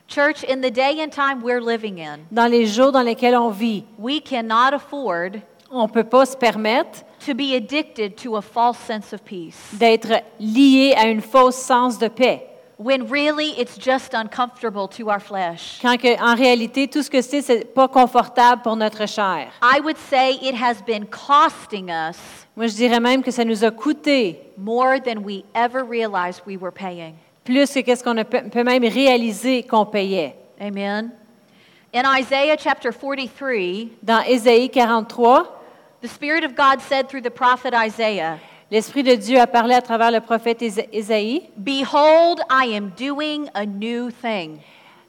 Speaker 2: Church, in the day and time we're living in,
Speaker 1: Dans les jours dans lesquels on vit,
Speaker 2: we cannot afford
Speaker 1: on ne peut pas se permettre
Speaker 2: to be addicted to a false sense of peace
Speaker 1: d'être lié à une fausse sens de paix.
Speaker 2: when really it's just uncomfortable to our flesh.
Speaker 1: Quand que, en réalité, tout ce que c'est, c'est pas confortable pour notre chair.
Speaker 2: I would say it has been costing us
Speaker 1: Moi, je dirais même que ça nous a coûté
Speaker 2: more than we ever realized we were paying.
Speaker 1: plus que qu'est-ce qu'on a- peut peut même réaliser qu'on payait.
Speaker 2: Amen. In Isaiah chapter 43,
Speaker 1: Dans Ésaïe 43,
Speaker 2: The Spirit of God said through the prophet Isaiah,
Speaker 1: L'Esprit de Dieu a parlé à travers le prophète Isaïe.
Speaker 2: Behold, I am doing a new thing.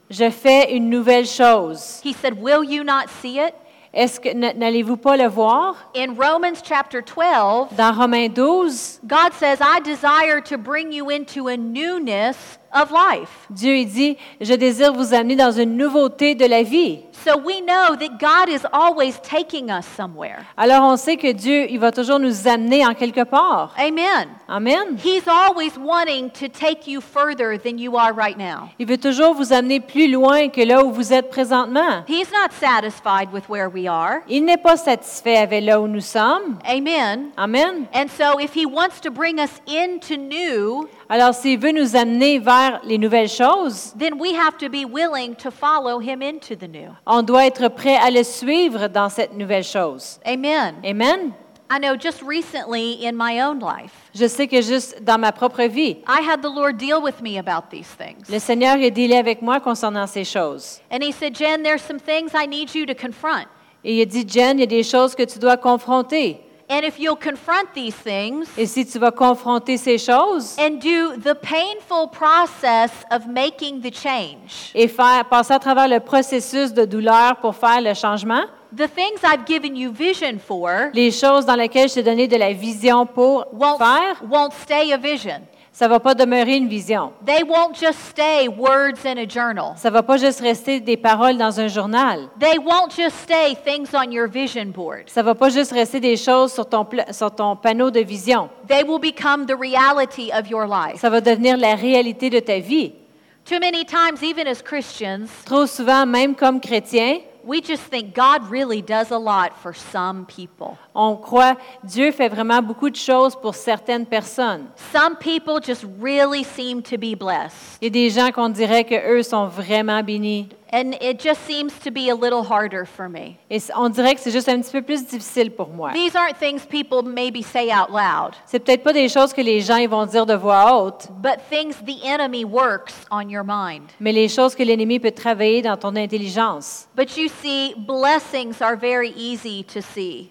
Speaker 1: Je fais une nouvelle chose.
Speaker 2: He said, Will you not see it?
Speaker 1: Est-ce que n'allez-vous pas le voir?
Speaker 2: In Romans chapter 12,
Speaker 1: Dans Romains 12,
Speaker 2: God says, I desire to bring you into a newness of life.
Speaker 1: Dieu dit, je désire vous amener dans une nouveauté de la vie.
Speaker 2: So we know that God is always taking us somewhere.
Speaker 1: Alors on sait que Dieu, il va toujours nous amener en quelque part.
Speaker 2: Amen.
Speaker 1: Amen.
Speaker 2: He's always wanting to take you further than you are right now.
Speaker 1: Il veut toujours vous amener plus loin que là où vous êtes présentement.
Speaker 2: He's not satisfied with where we are.
Speaker 1: Il n'est pas satisfait avec là où nous sommes.
Speaker 2: Amen.
Speaker 1: Amen.
Speaker 2: And so if he wants to bring us into new,
Speaker 1: Alors s'il veut nous amener vers les nouvelles choses,
Speaker 2: then we have to be willing to follow him into the new.
Speaker 1: on doit être prêt à le suivre dans cette nouvelle chose.
Speaker 2: Amen.
Speaker 1: Amen.
Speaker 2: I know just recently in my own life,
Speaker 1: Je sais que juste dans ma propre vie,
Speaker 2: I had the Lord deal with me about these things.
Speaker 1: le Seigneur a dealé avec moi concernant ces choses.
Speaker 2: And he said, Jen, there's some things I need you to confront.
Speaker 1: Et il a dit, Jen, il y a des choses que tu dois confronter.
Speaker 2: And if you'll confront these things
Speaker 1: Et si tu vas confronter ces choses
Speaker 2: and do the painful process of making the change,
Speaker 1: et faire passer à travers le processus de douleur pour faire le changement,
Speaker 2: the things I've given you vision for
Speaker 1: les choses dans lesquelles je t'ai donné de la vision pour
Speaker 2: won't,
Speaker 1: faire,
Speaker 2: won't stay a vision.
Speaker 1: Ça va pas demeurer une vision.
Speaker 2: They won't just stay words in a journal.
Speaker 1: Ça va pas juste rester des paroles dans un journal.
Speaker 2: They won't just stay things on your vision board.
Speaker 1: Ça va pas juste rester des choses sur ton, pla- sur ton panneau de vision.
Speaker 2: They will become the reality of your life.
Speaker 1: Ça va devenir la réalité de ta vie.
Speaker 2: Too many times, even as Christians,
Speaker 1: Trop souvent, même comme chrétien,
Speaker 2: we just think God really does a lot for some people.
Speaker 1: on croit Dieu fait vraiment beaucoup de choses pour certaines personnes.
Speaker 2: Some people just really seem to be blessed.
Speaker 1: Il y a des gens qu'on dirait que eux sont vraiment bénis.
Speaker 2: And it just seems to be a little harder for me.
Speaker 1: Et on dirait que c'est juste un petit peu plus difficile pour moi.
Speaker 2: These aren't things people maybe say out loud,
Speaker 1: C'est peut-être pas des choses que les gens ils vont dire de voix haute,
Speaker 2: but things the enemy works on your mind.
Speaker 1: mais les choses que l'ennemi peut travailler dans ton intelligence.
Speaker 2: But you see, blessings are very easy to see.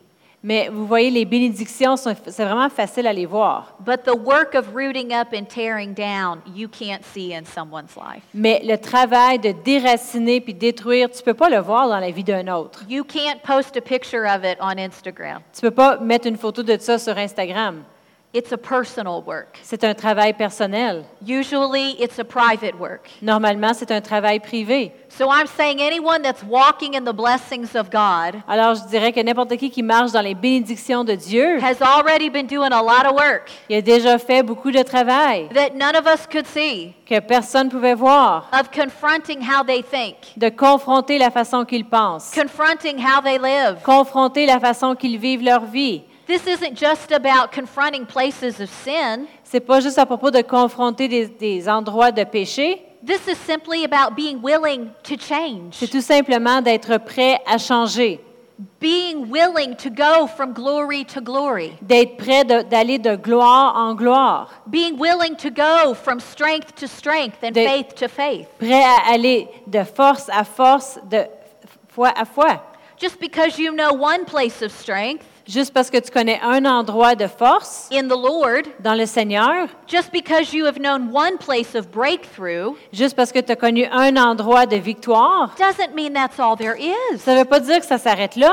Speaker 1: Mais vous voyez, les bénédictions, sont- c'est vraiment facile à les voir.
Speaker 2: But the work of rooting up and tearing down, you can't see in someone's life.
Speaker 1: Mais le travail de déraciner puis détruire, tu peux pas le voir dans la vie d'un autre.
Speaker 2: You can't post a picture of it on Instagram.
Speaker 1: Tu peux pas mettre une photo de ça sur Instagram.
Speaker 2: It's a personal work.
Speaker 1: C'est un travail personnel.
Speaker 2: Usually, it's a private work.
Speaker 1: Normalement, c'est un travail privé.
Speaker 2: So I'm saying anyone that's walking in the blessings of God
Speaker 1: Alors, je dirais que n'importe qui qui marche dans les bénédictions de Dieu,
Speaker 2: has already been doing a lot of work
Speaker 1: il a déjà fait beaucoup de travail
Speaker 2: that none of us could see
Speaker 1: que personne ne pouvait voir,
Speaker 2: of confronting how they think,
Speaker 1: de confronter la façon qu'ils pensent,
Speaker 2: confronting how they live.
Speaker 1: confronter la façon qu'ils vivent leur vie.
Speaker 2: This isn't just about confronting places of sin.
Speaker 1: C'est pas juste à propos de confronter des, des endroits de péché,
Speaker 2: This is simply about being willing to change,
Speaker 1: c'est tout simplement d'être prêt à changer,
Speaker 2: being willing to go from glory to glory,
Speaker 1: d'être prêt de- d'aller de gloire en gloire,
Speaker 2: being willing to go from strength to strength and
Speaker 1: De-
Speaker 2: faith to faith.
Speaker 1: prêt à aller de force à force, de foi à foi.
Speaker 2: Just because you know one place of strength
Speaker 1: Juste parce que tu connais un endroit de force
Speaker 2: in the Lord,
Speaker 1: dans le Seigneur,
Speaker 2: just because you have known one place of breakthrough,
Speaker 1: juste parce que tu as connu un endroit de victoire,
Speaker 2: doesn't mean that's all there is.
Speaker 1: ça ne veut pas dire que ça s'arrête là.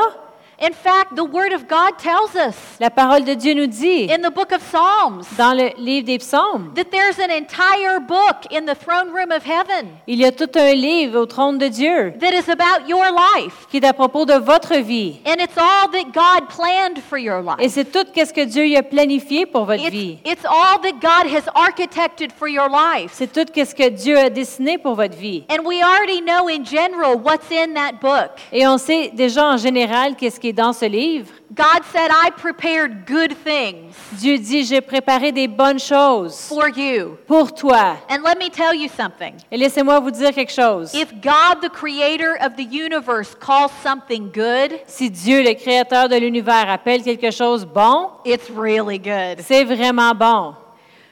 Speaker 2: In fact, the Word of God tells us
Speaker 1: La parole de Dieu nous dit
Speaker 2: in the book of Psalms
Speaker 1: dans le livre des psaumes,
Speaker 2: that there's an entire book in the throne room of heaven
Speaker 1: il y a tout un livre au trône de Dieu
Speaker 2: that is about your life.
Speaker 1: qui est à propos de votre vie.
Speaker 2: And it's all that God planned for your
Speaker 1: Et
Speaker 2: life.
Speaker 1: c'est tout ce que Dieu y a planifié pour votre
Speaker 2: It's,
Speaker 1: vie.
Speaker 2: it's all that God has architected for your life.
Speaker 1: C'est tout ce que Dieu a dessiné pour votre vie.
Speaker 2: And we already know in general what's in that book.
Speaker 1: Et on sait déjà en général qu'est-ce qui est dans ce livre.
Speaker 2: God said, I prepared good things
Speaker 1: Dieu dit, j'ai préparé des bonnes choses
Speaker 2: for you.
Speaker 1: pour toi.
Speaker 2: And let me tell you something.
Speaker 1: Et laissez-moi vous dire quelque chose.
Speaker 2: If God, the creator of the universe, calls something good,
Speaker 1: Si Dieu, le créateur de l'univers, appelle quelque chose bon,
Speaker 2: it's really good.
Speaker 1: c'est vraiment bon.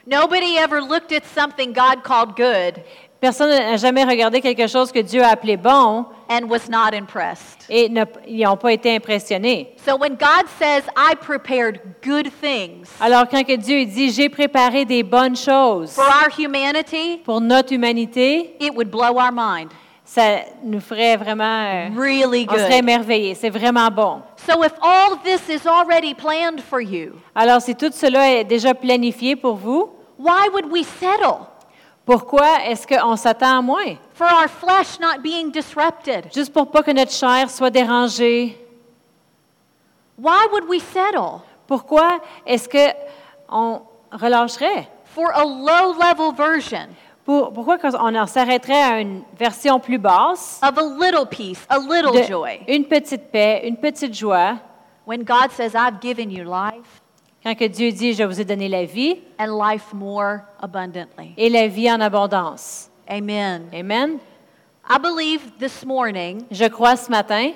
Speaker 2: Nobody ever looked at something God called good
Speaker 1: Personne n'a jamais regardé quelque chose que Dieu a appelé bon
Speaker 2: and was not impressed.
Speaker 1: et n'a- ils n'ont pas été impressionnés.
Speaker 2: So when God says, I prepared good things
Speaker 1: Alors quand que Dieu dit, j'ai préparé des bonnes choses
Speaker 2: for our humanity,
Speaker 1: pour notre humanité,
Speaker 2: it would blow our mind.
Speaker 1: ça nous ferait vraiment... euh,
Speaker 2: Really
Speaker 1: on serait émerveillés. C'est vraiment bon.
Speaker 2: So if all this is already planned for you,
Speaker 1: Alors si tout cela est déjà planifié pour vous,
Speaker 2: why would we settle?
Speaker 1: Pourquoi est-ce qu'on s'attend à moins?
Speaker 2: for our flesh not being disrupted?
Speaker 1: Juste pour pas que notre chair soit dérangée.
Speaker 2: Why would we settle?
Speaker 1: Pourquoi est-ce qu'on relâcherait?
Speaker 2: for a low level version
Speaker 1: Pour- pourquoi on s'arrêterait à une version plus basse?
Speaker 2: of a little peace, a little joy?
Speaker 1: une petite paix, une petite joie.
Speaker 2: When God says, I've given you life
Speaker 1: Quand que Dieu dit, je vous ai donné la vie
Speaker 2: and life more abundantly.
Speaker 1: et la vie en abondance.
Speaker 2: Amen.
Speaker 1: Amen.
Speaker 2: I believe this morning
Speaker 1: Je crois ce matin,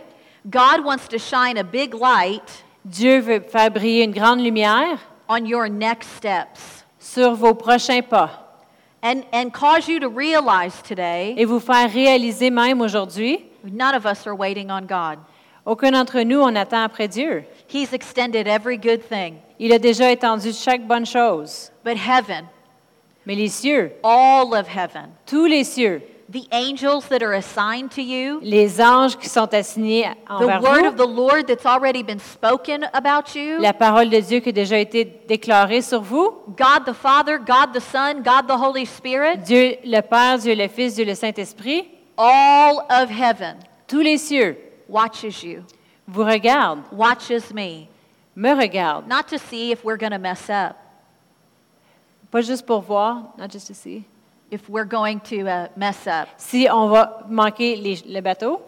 Speaker 2: God wants to shine a big light
Speaker 1: Dieu veut faire briller une grande lumière
Speaker 2: on your next steps
Speaker 1: sur vos prochains pas
Speaker 2: and, and cause you to realize today
Speaker 1: et vous faire réaliser même aujourd'hui,
Speaker 2: none of us are waiting on God.
Speaker 1: aucun d'entre nous on attend après Dieu.
Speaker 2: He's extended every good thing.
Speaker 1: Il a déjà étendu chaque bonne chose.
Speaker 2: But heaven,
Speaker 1: Mais les cieux,
Speaker 2: all of heaven,
Speaker 1: tous les cieux,
Speaker 2: the angels that are assigned to you,
Speaker 1: les anges qui sont assignés
Speaker 2: the
Speaker 1: envers
Speaker 2: word
Speaker 1: vous,
Speaker 2: of the Lord that's already been spoken about you,
Speaker 1: la parole de Dieu qui a déjà été déclarée sur vous,
Speaker 2: God the Father, God the Son, God the Holy Spirit,
Speaker 1: Dieu le Père, Dieu le Fils, Dieu le Saint-Esprit,
Speaker 2: all of heaven
Speaker 1: tous les cieux
Speaker 2: watches you,
Speaker 1: vous regardent,
Speaker 2: watches me,
Speaker 1: me regardent.
Speaker 2: not to see if we're going to mess up,
Speaker 1: Pas juste pour voir, not just to see.
Speaker 2: if we're going to uh, mess up,
Speaker 1: Si on va manquer les- le bateau,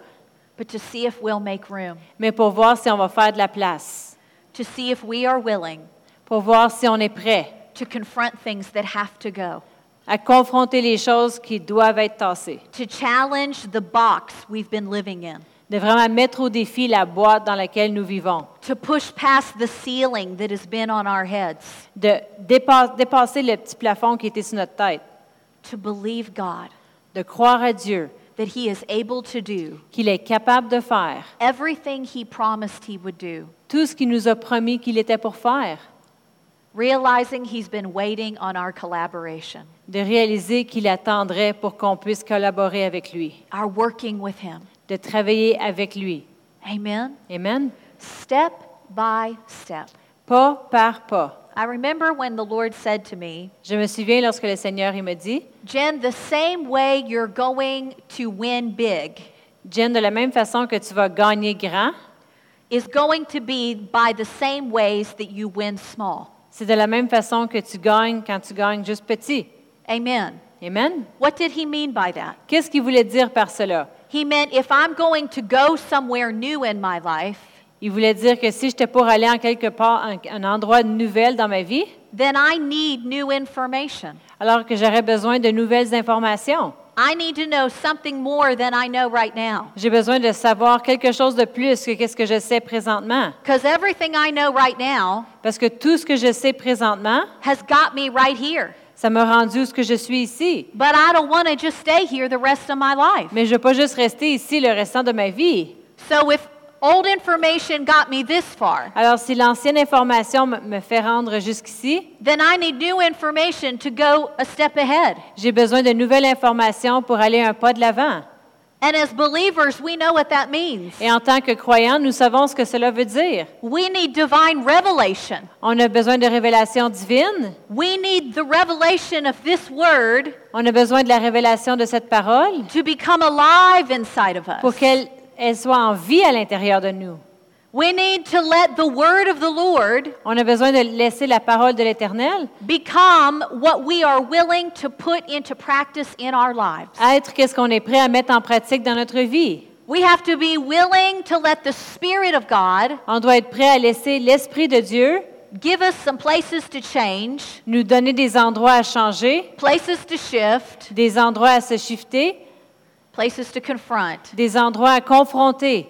Speaker 2: but to see if we'll make room,
Speaker 1: mais pour voir si on va faire de la place,
Speaker 2: to see if we are willing.
Speaker 1: Pour voir si on est prêt.
Speaker 2: To confront things that have to go,
Speaker 1: à confronter les choses qui doivent être tassées,
Speaker 2: to challenge the box we've been living in,
Speaker 1: de vraiment mettre au défi la boîte dans laquelle nous vivons,
Speaker 2: to push past the ceiling that has been on our heads,
Speaker 1: de dépa- dépasser le petit plafond qui était sur notre tête,
Speaker 2: to believe God.
Speaker 1: De croire à Dieu.
Speaker 2: That He is able to do
Speaker 1: qu'il est capable de faire.
Speaker 2: everything He promised He would do,
Speaker 1: tout ce qu'il nous a promis qu'il était pour faire,
Speaker 2: realizing He's been waiting on our collaboration,
Speaker 1: de réaliser qu'il attendrait pour qu'on puisse collaborer avec lui,
Speaker 2: our working with Him.
Speaker 1: De travailler avec lui.
Speaker 2: Amen?
Speaker 1: Amen.
Speaker 2: Step by step.
Speaker 1: Pas par pas.
Speaker 2: I remember when the Lord said to me,
Speaker 1: Je me souviens lorsque le Seigneur il me dit,
Speaker 2: Jen, the same way you're going to win big
Speaker 1: Jen, de la même façon que tu vas gagner grand,
Speaker 2: is going to be by the same ways that you win small.
Speaker 1: c'est de la même façon que tu gagnes quand tu gagnes juste petit.
Speaker 2: Amen.
Speaker 1: Amen.
Speaker 2: What did he mean by that?
Speaker 1: Qu'est-ce qu'il voulait dire par cela?
Speaker 2: He meant if I'm going to go somewhere new in my life,
Speaker 1: Il voulait dire que si j'étais pour aller en quelque part, un, un endroit nouvel dans ma vie,
Speaker 2: then I need new information.
Speaker 1: alors que j'aurais besoin de nouvelles informations.
Speaker 2: I need to know something more than I know right now.
Speaker 1: J'ai besoin de savoir quelque chose de plus que qu'est-ce que je sais présentement.
Speaker 2: Because everything I know right now
Speaker 1: Parce que tout ce que je sais présentement,
Speaker 2: has got me right here.
Speaker 1: Ça m'a rendu où ce que je suis ici.
Speaker 2: But I don't want to just stay here the rest of my life.
Speaker 1: Mais je veux pas juste rester ici le restant de ma vie.
Speaker 2: So if old information got me this far,
Speaker 1: Alors, si l'ancienne information me- me fait rendre jusqu'ici,
Speaker 2: then I need new information to go a step ahead.
Speaker 1: j'ai besoin de nouvelles informations pour aller un pas de l'avant.
Speaker 2: And as believers, we know what that means.
Speaker 1: Et en tant que croyants, nous savons ce que cela veut dire.
Speaker 2: We need divine revelation.
Speaker 1: On a besoin de révélation divine.
Speaker 2: We need the revelation of this word
Speaker 1: On a besoin de la révélation de cette parole
Speaker 2: to become alive inside of
Speaker 1: pour
Speaker 2: us.
Speaker 1: qu'elle elle soit en vie à l'intérieur de nous.
Speaker 2: We need to let the word of the Lord
Speaker 1: On a besoin de laisser la parole de l'Éternel
Speaker 2: become what we are willing to put into practice in our lives.
Speaker 1: être qu'est-ce qu'on est prêt à mettre en pratique dans notre vie.
Speaker 2: We have to be willing to let the Spirit of God
Speaker 1: On doit être prêt à laisser l'Esprit de Dieu
Speaker 2: give us some places to change,
Speaker 1: nous donner des endroits à changer,
Speaker 2: places to shift,
Speaker 1: des endroits à se shifter,
Speaker 2: places to confront
Speaker 1: des endroits à confronter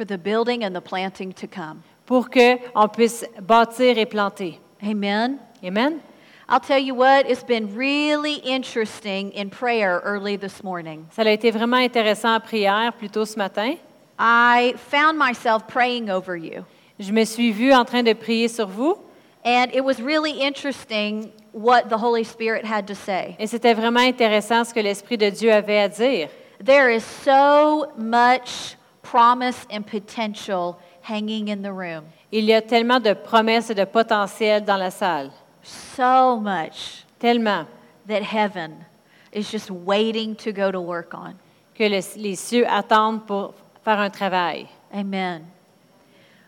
Speaker 2: for the building and the planting to come.
Speaker 1: pour qu'on puisse bâtir et planter.
Speaker 2: Amen.
Speaker 1: Amen.
Speaker 2: I'll tell you what, it's been really interesting in prayer early this morning.
Speaker 1: Ça a été vraiment intéressant en prière plus tôt ce matin.
Speaker 2: I found myself praying over you.
Speaker 1: Je me suis vue en train de prier sur vous
Speaker 2: And it was really interesting what the Holy Spirit had to say.
Speaker 1: et c'était vraiment intéressant ce que l'Esprit de Dieu avait à dire.
Speaker 2: There is so much promise and potential hanging in the room.
Speaker 1: Il y a tellement de promesses et de potentiel dans la salle.
Speaker 2: So much
Speaker 1: Tellement
Speaker 2: that heaven is just waiting to go to work on.
Speaker 1: que le- les cieux attendent pour faire un travail.
Speaker 2: Amen.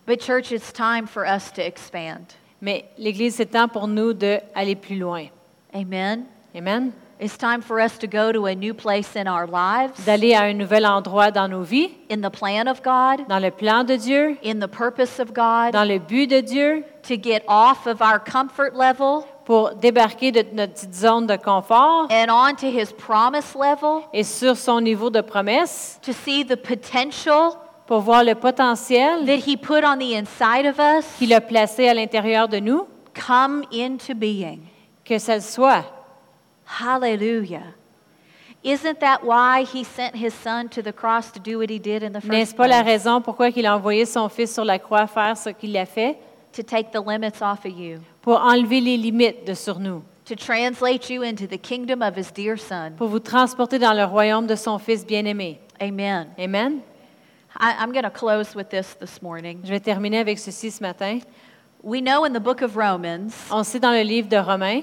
Speaker 2: But, church, it's time for us to expand.
Speaker 1: Mais l'Église, c'est temps pour nous d'aller plus loin.
Speaker 2: Amen.
Speaker 1: Amen.
Speaker 2: It's time for us to go to a new place in our lives,
Speaker 1: D'aller à un nouvel endroit dans nos vies,
Speaker 2: in the plan of God,
Speaker 1: dans le plan de Dieu,
Speaker 2: in the purpose of God,
Speaker 1: dans le but de Dieu,
Speaker 2: to get off of our comfort level
Speaker 1: pour débarquer de notre petite zone de confort
Speaker 2: and onto His promise level,
Speaker 1: et sur son niveau de promesse,
Speaker 2: to see the potential
Speaker 1: pour voir le potentiel
Speaker 2: that He put on the inside of us
Speaker 1: qu'il a placé à l'intérieur de nous,
Speaker 2: come into being.
Speaker 1: que ça soit.
Speaker 2: Hallelujah. Isn't that why He sent His Son to the cross to do what He did in the
Speaker 1: N'est-ce
Speaker 2: first
Speaker 1: pas la
Speaker 2: place?
Speaker 1: raison pourquoi il a envoyé son Fils sur la croix faire ce qu'il a fait?
Speaker 2: To take the limits off of you,
Speaker 1: Pour enlever les limites de sur nous,
Speaker 2: to translate you into the kingdom of His dear Son.
Speaker 1: pour vous transporter dans le royaume de son Fils bien-aimé.
Speaker 2: Amen.
Speaker 1: Amen.
Speaker 2: I, I'm going to close with this this morning.
Speaker 1: Je vais terminer avec ceci ce matin.
Speaker 2: We know in the book of Romans,
Speaker 1: On sait dans le livre de Romains,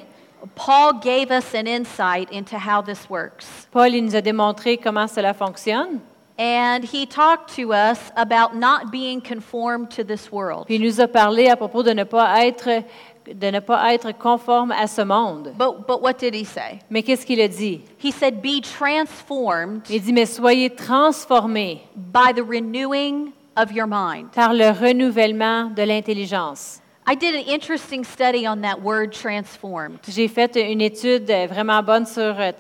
Speaker 2: Paul gave us an insight into how this works.
Speaker 1: Paul il nous a démontré comment cela fonctionne.
Speaker 2: And he talked to us about not being conformed to this world.
Speaker 1: Puis il nous a parlé à propos de ne pas être, de ne pas être conforme à ce monde.
Speaker 2: But, but what did he say?
Speaker 1: Mais qu'est-ce qu'il a dit?
Speaker 2: He said, Be transformed
Speaker 1: Il dit, mais soyez transformés
Speaker 2: by the renewing of your mind.
Speaker 1: par le renouvellement de l'intelligence.
Speaker 2: I did an interesting study on that word transformed.
Speaker 1: J'ai fait une étude vraiment bonne sur, euh,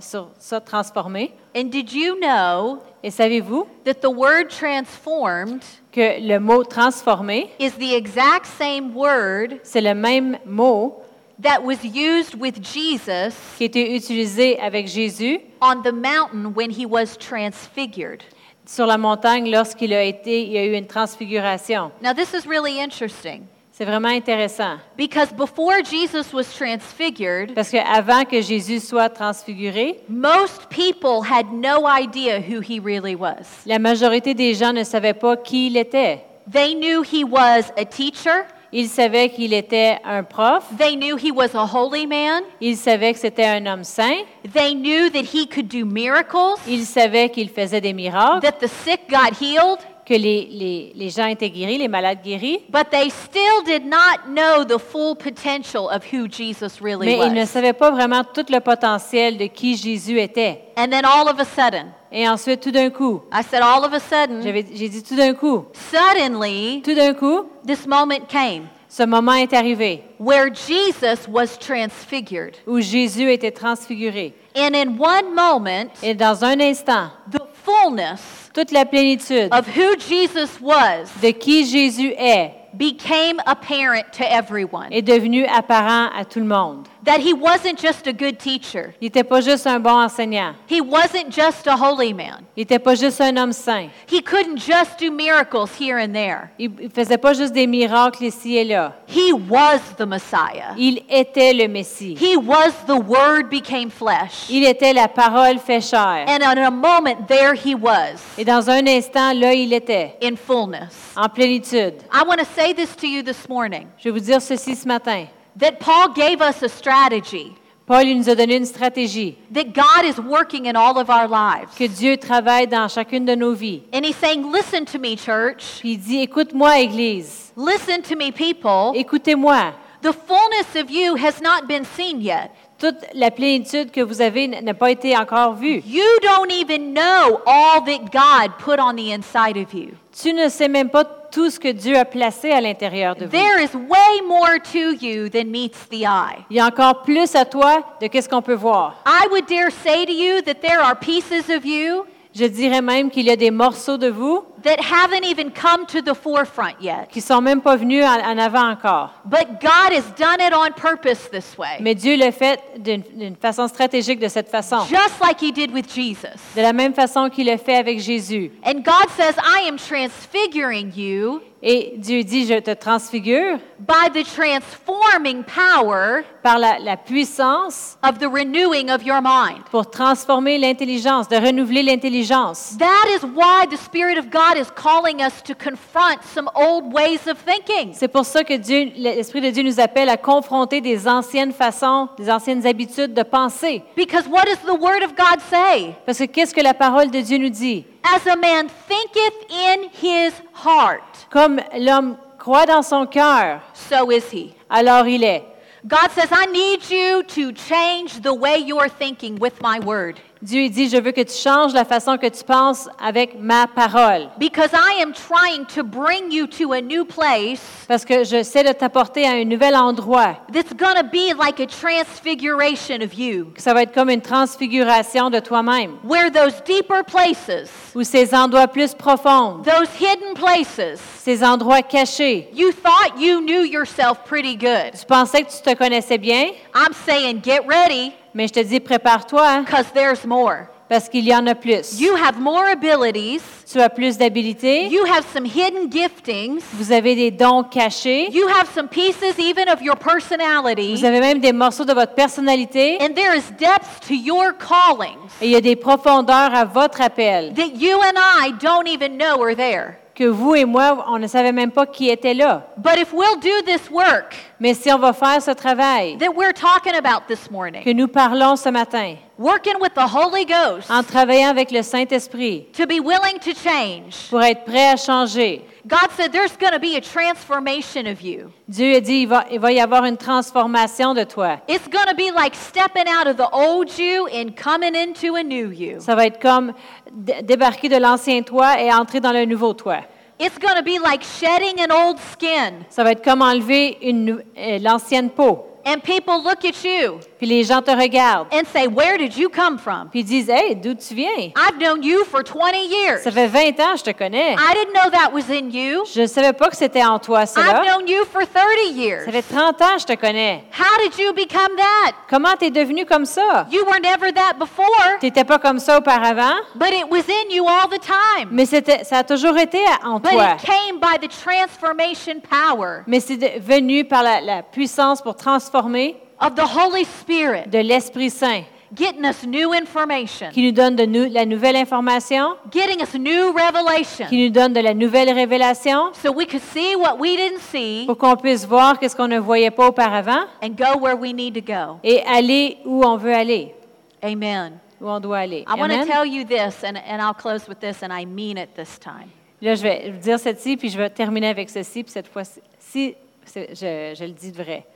Speaker 1: sur ça, transformer.
Speaker 2: And did you know
Speaker 1: Et savez-vous
Speaker 2: that the word transformed
Speaker 1: que le mot transformer,
Speaker 2: is the exact same word
Speaker 1: c'est le même mot
Speaker 2: that was used with Jesus
Speaker 1: qui été utilisé avec Jésus
Speaker 2: on the mountain when he was transfigured?
Speaker 1: sur la montagne lorsqu'il a été, il y a eu une transfiguration.
Speaker 2: Now, this is really interesting
Speaker 1: C'est vraiment intéressant.
Speaker 2: Because before Jesus was transfigured,
Speaker 1: parce qu'avant que Jésus soit transfiguré,
Speaker 2: most people had no idea who he really was.
Speaker 1: la majorité des gens ne savaient pas qui il était.
Speaker 2: They knew he was a teacher,
Speaker 1: Ils savaient qu'il était un prof,
Speaker 2: they knew he was a holy man,
Speaker 1: ils savaient que c'était un homme saint,
Speaker 2: they knew that he could do miracles,
Speaker 1: ils savaient qu'il faisait des miracles,
Speaker 2: that the sick got healed,
Speaker 1: que les, les, les gens étaient guéris, les malades guéris,
Speaker 2: but they still did not know the full potential of who Jesus really
Speaker 1: mais ils ne
Speaker 2: was.
Speaker 1: savaient pas vraiment tout le potentiel de qui Jésus était.
Speaker 2: And then all of a sudden,
Speaker 1: Et ensuite, tout d'un coup,
Speaker 2: I said, all of a sudden,
Speaker 1: j'avais- j'ai dit tout d'un coup,
Speaker 2: suddenly,
Speaker 1: tout d'un coup,
Speaker 2: this moment came
Speaker 1: ce moment est arrivé
Speaker 2: where Jesus was transfigured.
Speaker 1: où Jésus était transfiguré.
Speaker 2: And in one moment,
Speaker 1: Et dans un instant,
Speaker 2: the fullness
Speaker 1: toute la plénitude
Speaker 2: of who Jesus was
Speaker 1: de qui Jésus est
Speaker 2: became apparent to everyone.
Speaker 1: est devenu apparent à tout le monde.
Speaker 2: That he wasn't just a good teacher,
Speaker 1: Il n'était pas juste un bon enseignant.
Speaker 2: he wasn't just a holy man,
Speaker 1: Il n'était pas juste un homme saint.
Speaker 2: he couldn't just do miracles here and there.
Speaker 1: Il ne faisait pas juste des miracles ici et là.
Speaker 2: He was the Messiah.
Speaker 1: Il était le Messie.
Speaker 2: He was the Word became flesh.
Speaker 1: Il était la parole fait chair.
Speaker 2: And in a moment, there he was
Speaker 1: Et dans un instant, là, il était,
Speaker 2: in fullness.
Speaker 1: en plénitude.
Speaker 2: I want to say this to you this morning
Speaker 1: Je vais vous dire ceci ce matin.
Speaker 2: That Paul gave us a strategy
Speaker 1: Paul nous a donné une stratégie
Speaker 2: that God is working in all of our lives.
Speaker 1: que Dieu travaille dans chacune de nos vies.
Speaker 2: And he's saying, Listen to me, church.
Speaker 1: Puis il dit, écoute-moi, Église.
Speaker 2: Listen to me, people.
Speaker 1: Écoutez-moi.
Speaker 2: The fullness of you has not been seen yet.
Speaker 1: Toute la plénitude que vous avez n'a pas été encore vue.
Speaker 2: You don't even know all that God put on the inside of you.
Speaker 1: Tu ne sais même pas tout ce que Dieu a placé à l'intérieur de vous.
Speaker 2: There is way more to you than meets the eye.
Speaker 1: Il y a encore plus à toi de qu'est-ce qu'on peut voir.
Speaker 2: I would dare say to you that there are pieces of you
Speaker 1: Je dirais même qu'il y a des morceaux de vous
Speaker 2: that haven't even come to the forefront yet.
Speaker 1: qui sont même pas venus en, en avant encore.
Speaker 2: But God has done it on purpose this way,
Speaker 1: Mais Dieu le fait d'une d'une façon stratégique de cette façon.
Speaker 2: just like He did with Jesus.
Speaker 1: De la même façon qu'il le fait avec Jésus.
Speaker 2: And God says, I am transfiguring you
Speaker 1: Et Dieu dit, je te transfigure
Speaker 2: by the transforming power
Speaker 1: par la, la puissance
Speaker 2: of the renewing of your mind.
Speaker 1: pour transformer l'intelligence, de renouveler l'intelligence.
Speaker 2: That is why the Spirit of God is calling us to confront some old ways of thinking.
Speaker 1: C'est pour ça que Dieu, l'Esprit de Dieu nous appelle à confronter des anciennes façons, des anciennes habitudes de penser.
Speaker 2: Because what does the Word of God say?
Speaker 1: Parce que qu'est-ce que la parole de Dieu nous dit?
Speaker 2: As a man thinketh in his heart,
Speaker 1: Comme l'homme croit dans son cœur,
Speaker 2: so is he.
Speaker 1: alors il est.
Speaker 2: God says, I need you to change the way you're thinking with my word.
Speaker 1: Dieu dit, je veux que tu changes la façon que tu penses avec ma parole.
Speaker 2: Because I am trying to bring you to a new place
Speaker 1: Parce que j'essaie de t'apporter à un nouvel endroit.
Speaker 2: that's going to be like a transfiguration of you,
Speaker 1: Ça va être comme une transfiguration de toi-même.
Speaker 2: where those deeper places,
Speaker 1: Ou ces endroits plus profonds,
Speaker 2: those hidden places,
Speaker 1: ces endroits cachés.
Speaker 2: you thought you knew yourself pretty good.
Speaker 1: Tu pensais que tu te connaissais bien,
Speaker 2: I'm saying get ready
Speaker 1: mais je te dis prépare-toi hein,
Speaker 2: because there's more.
Speaker 1: parce qu'il y en a plus.
Speaker 2: You have more abilities,
Speaker 1: Tu as plus d'habilités,
Speaker 2: you have some hidden giftings,
Speaker 1: vous avez des dons cachés,
Speaker 2: you have some pieces even of your personality,
Speaker 1: vous avez même des morceaux de votre personnalité.
Speaker 2: And there is depth to your callings
Speaker 1: et il y a des profondeurs à votre appel.
Speaker 2: that you and I don't even know are there.
Speaker 1: Que vous et moi, on ne savait même pas qui était là.
Speaker 2: But if we'll do this work
Speaker 1: Mais si on va faire ce travail
Speaker 2: that we're talking about this morning,
Speaker 1: que nous parlons ce matin,
Speaker 2: working with the Holy Ghost
Speaker 1: en travaillant avec le Saint-Esprit,
Speaker 2: to be willing to change,
Speaker 1: pour être prêt à changer,
Speaker 2: God said there's going to be a transformation of you.
Speaker 1: Dieu a dit, il va, il va y avoir une transformation de toi.
Speaker 2: It's going to be like stepping out of the old you and coming into a new you.
Speaker 1: Ça va être comme dé- débarquer de l'ancien toi et entrer dans le nouveau toi.
Speaker 2: It's going to be like shedding an old skin.
Speaker 1: Ça va être comme enlever une euh, l'ancienne peau.
Speaker 2: And people look at you
Speaker 1: Puis les gens te regardent.
Speaker 2: and say, Where did you come from?
Speaker 1: Puis ils disent, hey, d'où tu viens?
Speaker 2: I've known you for 20 years.
Speaker 1: Ça fait 20 ans que je te connais.
Speaker 2: I didn't know that was in you.
Speaker 1: Je ne savais pas que c'était en toi,
Speaker 2: I've
Speaker 1: cela.
Speaker 2: known you for 30 years.
Speaker 1: Ça fait 30 ans que je te connais.
Speaker 2: How did you become that?
Speaker 1: Comment t'es devenu comme ça?
Speaker 2: You were never that before,
Speaker 1: Tu n'étais pas comme ça auparavant,
Speaker 2: but it was in you all the time.
Speaker 1: mais c'était, ça a toujours été en
Speaker 2: But
Speaker 1: toi.
Speaker 2: it came by the transformation power
Speaker 1: Mais c'est venu par la, la puissance pour transformer
Speaker 2: of the Holy Spirit,
Speaker 1: de l'Esprit Saint
Speaker 2: getting us new information,
Speaker 1: qui nous donne de nou- la nouvelle information,
Speaker 2: getting us new revelation,
Speaker 1: qui nous donne de la nouvelle révélation
Speaker 2: so we could see what we didn't see
Speaker 1: pour qu'on puisse voir qu'est-ce qu'on ne voyait pas auparavant
Speaker 2: and go where we need to go.
Speaker 1: et aller où on veut aller,
Speaker 2: Amen.
Speaker 1: où on doit aller.
Speaker 2: I want to tell you this, and, and I'll close with this, and I mean it this time.
Speaker 1: Là, je vais vous dire ceci, puis je vais terminer avec ceci, puis cette fois-ci, je le dis de vrai.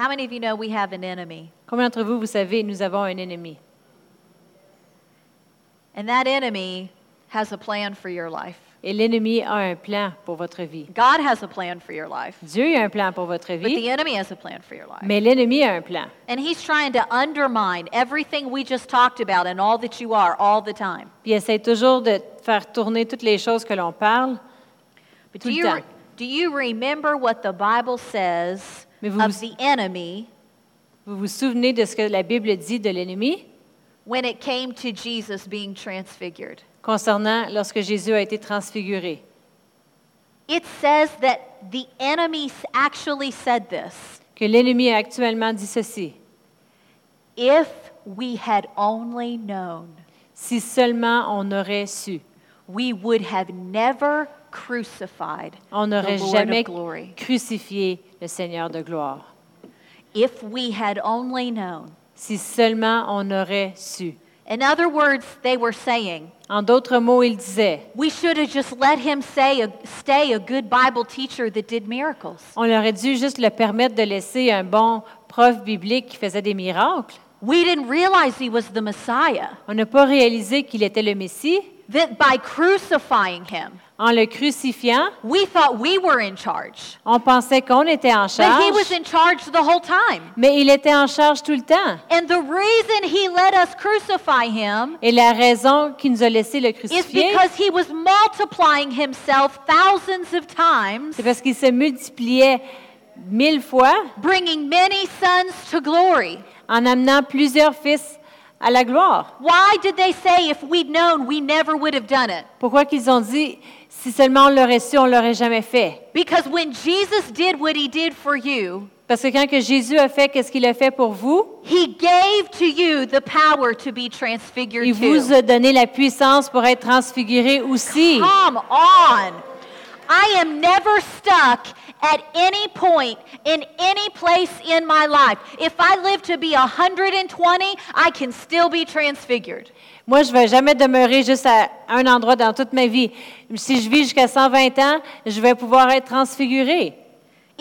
Speaker 2: How many of you know we have an enemy?
Speaker 1: Combien d'entre vous, vous savez, nous avons un ennemi?
Speaker 2: And that enemy has a plan for your life.
Speaker 1: Et l'ennemi a un plan pour votre vie.
Speaker 2: God has a plan for your life,
Speaker 1: Dieu a un plan pour votre
Speaker 2: but the
Speaker 1: vie,
Speaker 2: enemy has a plan for your life.
Speaker 1: mais l'ennemi a un plan.
Speaker 2: And he's trying to undermine everything we just talked about and all that you are all the time.
Speaker 1: Puis il essaie toujours de faire tourner toutes les choses que l'on parle.
Speaker 2: But
Speaker 1: Tout
Speaker 2: do
Speaker 1: le
Speaker 2: you,
Speaker 1: temps.
Speaker 2: do you remember what the Bible says
Speaker 1: Mais vous
Speaker 2: of
Speaker 1: vous-
Speaker 2: the enemy
Speaker 1: Vous vous souvenez de ce que la Bible dit de l'ennemi?
Speaker 2: when it came to Jesus being transfigured?
Speaker 1: concernant lorsque Jésus a été transfiguré?
Speaker 2: It says that the enemy s- actually said this
Speaker 1: Que l'ennemi a actuellement dit ceci.
Speaker 2: if we had only known,
Speaker 1: Si seulement on aurait su,
Speaker 2: we would have never crucified
Speaker 1: on n'aurait jamais
Speaker 2: glory.
Speaker 1: crucifié le Seigneur de gloire.
Speaker 2: If we had only known.
Speaker 1: Si seulement on aurait su.
Speaker 2: In other words, they were saying,
Speaker 1: En d'autres mots, il disait,
Speaker 2: we should have just let him say a, stay a good Bible teacher that did miracles.
Speaker 1: on aurait dû juste le permettre de laisser un bon prof biblique qui faisait des miracles.
Speaker 2: we didn't realize he was the Messiah.
Speaker 1: On n'a pas réalisé qu'il était le Messie.
Speaker 2: That by crucifying him,
Speaker 1: En le crucifiant,
Speaker 2: we thought we were in charge.
Speaker 1: on pensait qu'on était en
Speaker 2: But he
Speaker 1: charge,
Speaker 2: was in charge the whole time.
Speaker 1: mais il était en charge tout le temps.
Speaker 2: And the reason he let us crucify him
Speaker 1: Et la raison qui nous a laissé le
Speaker 2: is
Speaker 1: crucifier,
Speaker 2: because he was multiplying himself thousands of times,
Speaker 1: c'est parce qu'il se multipliait mille fois
Speaker 2: bringing many sons to glory.
Speaker 1: en amenant plusieurs fils à la gloire.
Speaker 2: Why did they say if we'd known, we never would have done it?
Speaker 1: Pourquoi qu'ils ont dit, si seulement on l'aurait su, on l'aurait jamais fait?
Speaker 2: Because when Jesus did what he did for you,
Speaker 1: Parce que quand que Jésus a fait qu'est-ce qu'il a fait pour vous,
Speaker 2: he gave to you the power to be transfigured
Speaker 1: il vous a donné la puissance pour être transfiguré aussi.
Speaker 2: Come on. I am never stuck at any point in any place in my life. If I live to be 120, I can still be transfigured.
Speaker 1: Moi, je vais jamais demeurer juste à un endroit dans toute ma vie. Si je vis jusqu'à 120 ans, je vais pouvoir être transfiguré.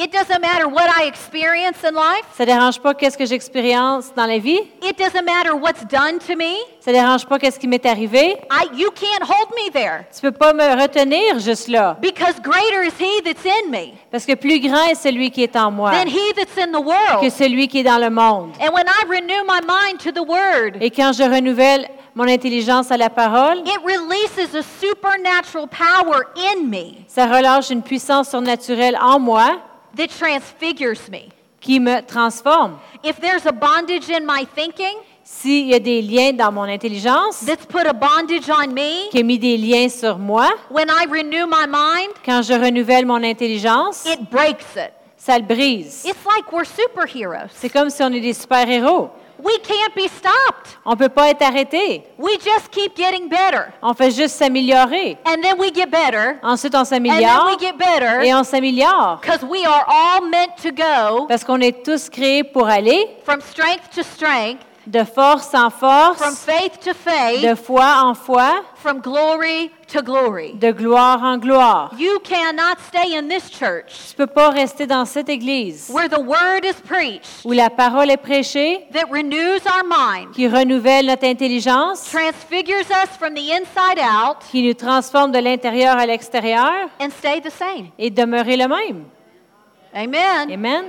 Speaker 2: It doesn't matter what I experience in life.
Speaker 1: Ça ne dérange pas qu'est-ce que j'expérience dans la vie.
Speaker 2: It doesn't matter what's done to me.
Speaker 1: Ça ne dérange pas qu'est-ce qui m'est arrivé.
Speaker 2: I, you can't hold me there
Speaker 1: Tu peux pas me retenir juste là.
Speaker 2: because greater is he that's in me
Speaker 1: Parce que plus grand est celui qui est en moi
Speaker 2: than he that's in the
Speaker 1: que celui qui est dans le monde.
Speaker 2: And when I renew my mind to the word,
Speaker 1: Et quand je renouvelle mon intelligence à la parole,
Speaker 2: it releases a supernatural power in me
Speaker 1: ça relâche une puissance surnaturelle en moi
Speaker 2: that transfigures me.
Speaker 1: qui me transforme.
Speaker 2: If there's a bondage in my thinking
Speaker 1: S'il y a des liens dans mon intelligence,
Speaker 2: that's put a bondage on me,
Speaker 1: qui a mis des liens sur moi,
Speaker 2: when I renew my mind,
Speaker 1: quand je renouvelle mon intelligence,
Speaker 2: it breaks it.
Speaker 1: ça le brise.
Speaker 2: It's like we're superheroes.
Speaker 1: C'est comme si on est des super-héros.
Speaker 2: We can't be stopped.
Speaker 1: On ne peut pas être arrêté.
Speaker 2: We just keep getting better.
Speaker 1: On fait juste s'améliorer.
Speaker 2: And then we get better.
Speaker 1: Ensuite, on
Speaker 2: And then
Speaker 1: s'améliore
Speaker 2: we get better
Speaker 1: et on s'améliore.
Speaker 2: because we are all meant to go
Speaker 1: Parce qu'on est tous créés pour aller
Speaker 2: from strength to strength,
Speaker 1: de force en
Speaker 2: from
Speaker 1: force,
Speaker 2: faith to faith,
Speaker 1: de foi en foi,
Speaker 2: from glory to glory.
Speaker 1: de gloire en gloire.
Speaker 2: You cannot stay in this church
Speaker 1: Tu ne peux pas rester dans cette église
Speaker 2: where the word is preached
Speaker 1: où la parole est prêchée,
Speaker 2: that renews our mind,
Speaker 1: qui renouvelle notre intelligence,
Speaker 2: transfigures us from the inside out,
Speaker 1: qui nous transforme de l'intérieur à l'extérieur
Speaker 2: and stay the same.
Speaker 1: et demeurer le même.
Speaker 2: Amen.
Speaker 1: Amen.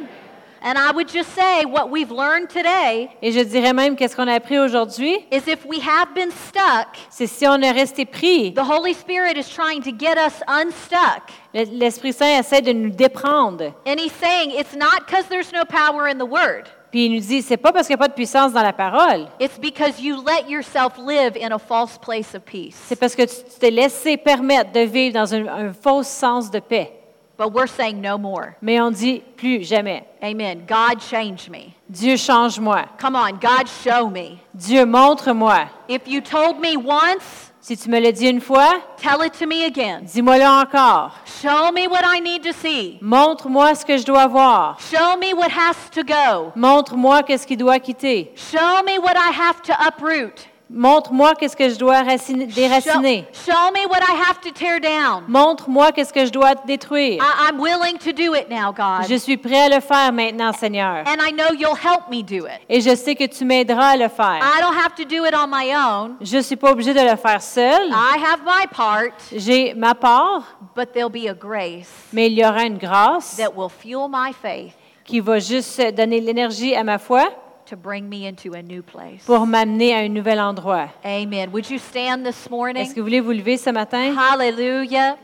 Speaker 2: And I would just say what we've learned today
Speaker 1: Et je dirais même qu'est-ce qu'on a appris aujourd'hui,
Speaker 2: is if we have been stuck,
Speaker 1: c'est si on est resté pris,
Speaker 2: the Holy Spirit is trying to get us unstuck.
Speaker 1: le- l'Esprit Saint essaie de nous déprendre.
Speaker 2: And he's saying it's not because there's no power in the word.
Speaker 1: Puis il nous dit, c'est pas parce qu'il n'y a pas de puissance dans la parole,
Speaker 2: It's because you let yourself live in a false place of peace.
Speaker 1: c'est parce que tu tu t'es laissé permettre de vivre dans un, un faux sens de paix.
Speaker 2: But we're saying no more.
Speaker 1: Mais on dit plus jamais.
Speaker 2: Amen. God change me.
Speaker 1: Dieu change-moi.
Speaker 2: Come on, God show me.
Speaker 1: Dieu montre-moi.
Speaker 2: If you told me once,
Speaker 1: Si tu me l'as dit une fois,
Speaker 2: tell it to me again.
Speaker 1: dis-moi-le encore.
Speaker 2: Show me what I need to see.
Speaker 1: Montre-moi ce que je dois voir.
Speaker 2: Show me what has to go.
Speaker 1: Montre-moi qu'est-ce qui doit quitter.
Speaker 2: Show me what I have to uproot.
Speaker 1: Montre-moi qu'est-ce que je dois
Speaker 2: Show,
Speaker 1: déraciner.
Speaker 2: show me what I have to tear down.
Speaker 1: Montre-moi qu'est-ce que je dois détruire.
Speaker 2: I, I'm willing to do it now, God.
Speaker 1: Je suis prêt à le faire maintenant, Seigneur.
Speaker 2: And I know you'll help me do it.
Speaker 1: Et je sais que tu m'aideras à le faire.
Speaker 2: I don't have to do it on my own.
Speaker 1: Je ne suis pas obligée de le faire seul.
Speaker 2: I have my part,
Speaker 1: J'ai ma part,
Speaker 2: but there'll be a grace
Speaker 1: mais il y aura une grâce
Speaker 2: that will fuel my faith
Speaker 1: qui va juste donner l'énergie à ma foi
Speaker 2: to bring me into a new place.
Speaker 1: pour m'amener à un nouvel endroit.
Speaker 2: Amen. Would you stand this
Speaker 1: Est-ce que
Speaker 2: morning?
Speaker 1: vous voulez vous lever ce matin?
Speaker 2: Hallelujah.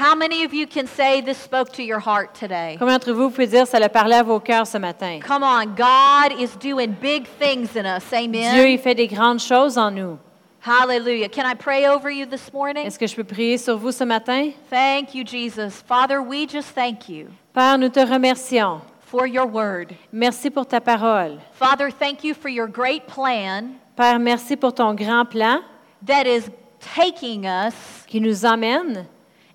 Speaker 2: How many of you can say this spoke to your heart today?
Speaker 1: Combien d'entre vous pouvez dire ça a parlé à vos cœurs ce matin?
Speaker 2: Come on, God is doing big things in us.
Speaker 1: Dieu,
Speaker 2: Amen.
Speaker 1: il fait des grandes choses en nous.
Speaker 2: Hallelujah. Can I pray over you this morning?
Speaker 1: Est-ce que je peux prier sur vous ce matin?
Speaker 2: Thank you, Jesus. Father, we just thank you
Speaker 1: Père, nous te remercions.
Speaker 2: For your word.
Speaker 1: Merci pour ta parole.
Speaker 2: Father, thank you for your great plan
Speaker 1: Père, merci pour ton grand plan
Speaker 2: that is taking us
Speaker 1: qui nous emmène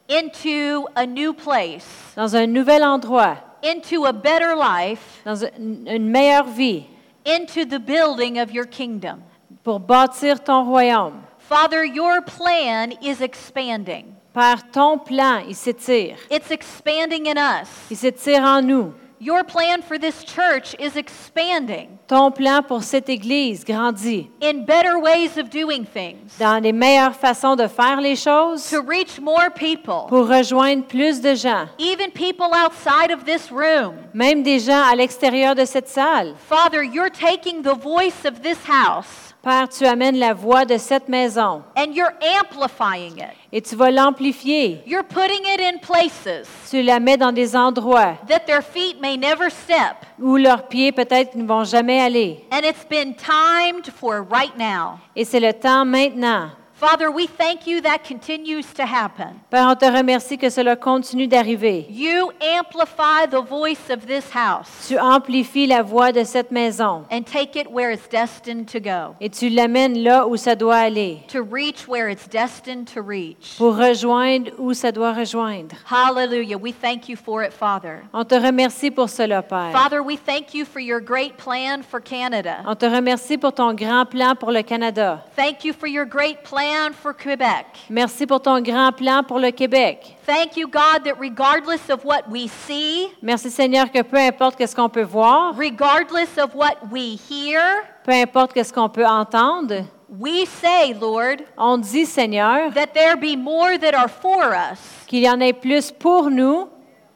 Speaker 2: into a new place,
Speaker 1: dans un nouvel endroit,
Speaker 2: into a better life,
Speaker 1: dans une une meilleure vie,
Speaker 2: into the building of your kingdom.
Speaker 1: pour bâtir ton royaume.
Speaker 2: Father, your plan is expanding.
Speaker 1: Père, ton plan, il s'étire.
Speaker 2: It's expanding in us.
Speaker 1: Il s'étire en nous.
Speaker 2: Your plan for this church is expanding.
Speaker 1: Ton plan pour cette Église grandit
Speaker 2: in better ways of doing things,
Speaker 1: dans les meilleures façons de faire les choses
Speaker 2: to reach more people,
Speaker 1: pour rejoindre plus de gens,
Speaker 2: even people outside of this room.
Speaker 1: même des gens à l'extérieur de cette salle.
Speaker 2: Father, you're taking the voice of this house
Speaker 1: Père, tu amènes la voix de cette maison
Speaker 2: and you're amplifying it.
Speaker 1: et tu vas l'amplifier.
Speaker 2: You're putting it in places
Speaker 1: Tu la mets dans des endroits
Speaker 2: that their feet may never step.
Speaker 1: où leurs pieds peut-être ne vont jamais aller.
Speaker 2: And it's been timed for right now.
Speaker 1: Et c'est le temps maintenant.
Speaker 2: Father, we thank you that continues to happen.
Speaker 1: Père, on te remercie que cela continue d'arriver.
Speaker 2: You amplify the voice of this house
Speaker 1: Tu amplifies la voix de cette maison
Speaker 2: and take it where it's destined to go,
Speaker 1: et tu l'amènes là où ça doit aller
Speaker 2: to reach where it's destined to reach.
Speaker 1: pour rejoindre où ça doit rejoindre.
Speaker 2: Hallelujah. We thank you for it, Father.
Speaker 1: On te remercie pour cela, Père.
Speaker 2: Father, we thank you for your great plan for Canada.
Speaker 1: On te remercie pour ton grand plan pour le Canada.
Speaker 2: Thank you for your great plan for Quebec.
Speaker 1: Merci pour ton grand plan pour le Québec.
Speaker 2: Thank you, God, that regardless of what we see,
Speaker 1: Merci Seigneur que peu importe qu'est-ce qu'on peut voir,
Speaker 2: regardless of what we hear,
Speaker 1: peu importe qu'est-ce qu'on peut entendre,
Speaker 2: we say, Lord,
Speaker 1: on dit Seigneur
Speaker 2: that there be more that are for us
Speaker 1: qu'il y en ait plus pour nous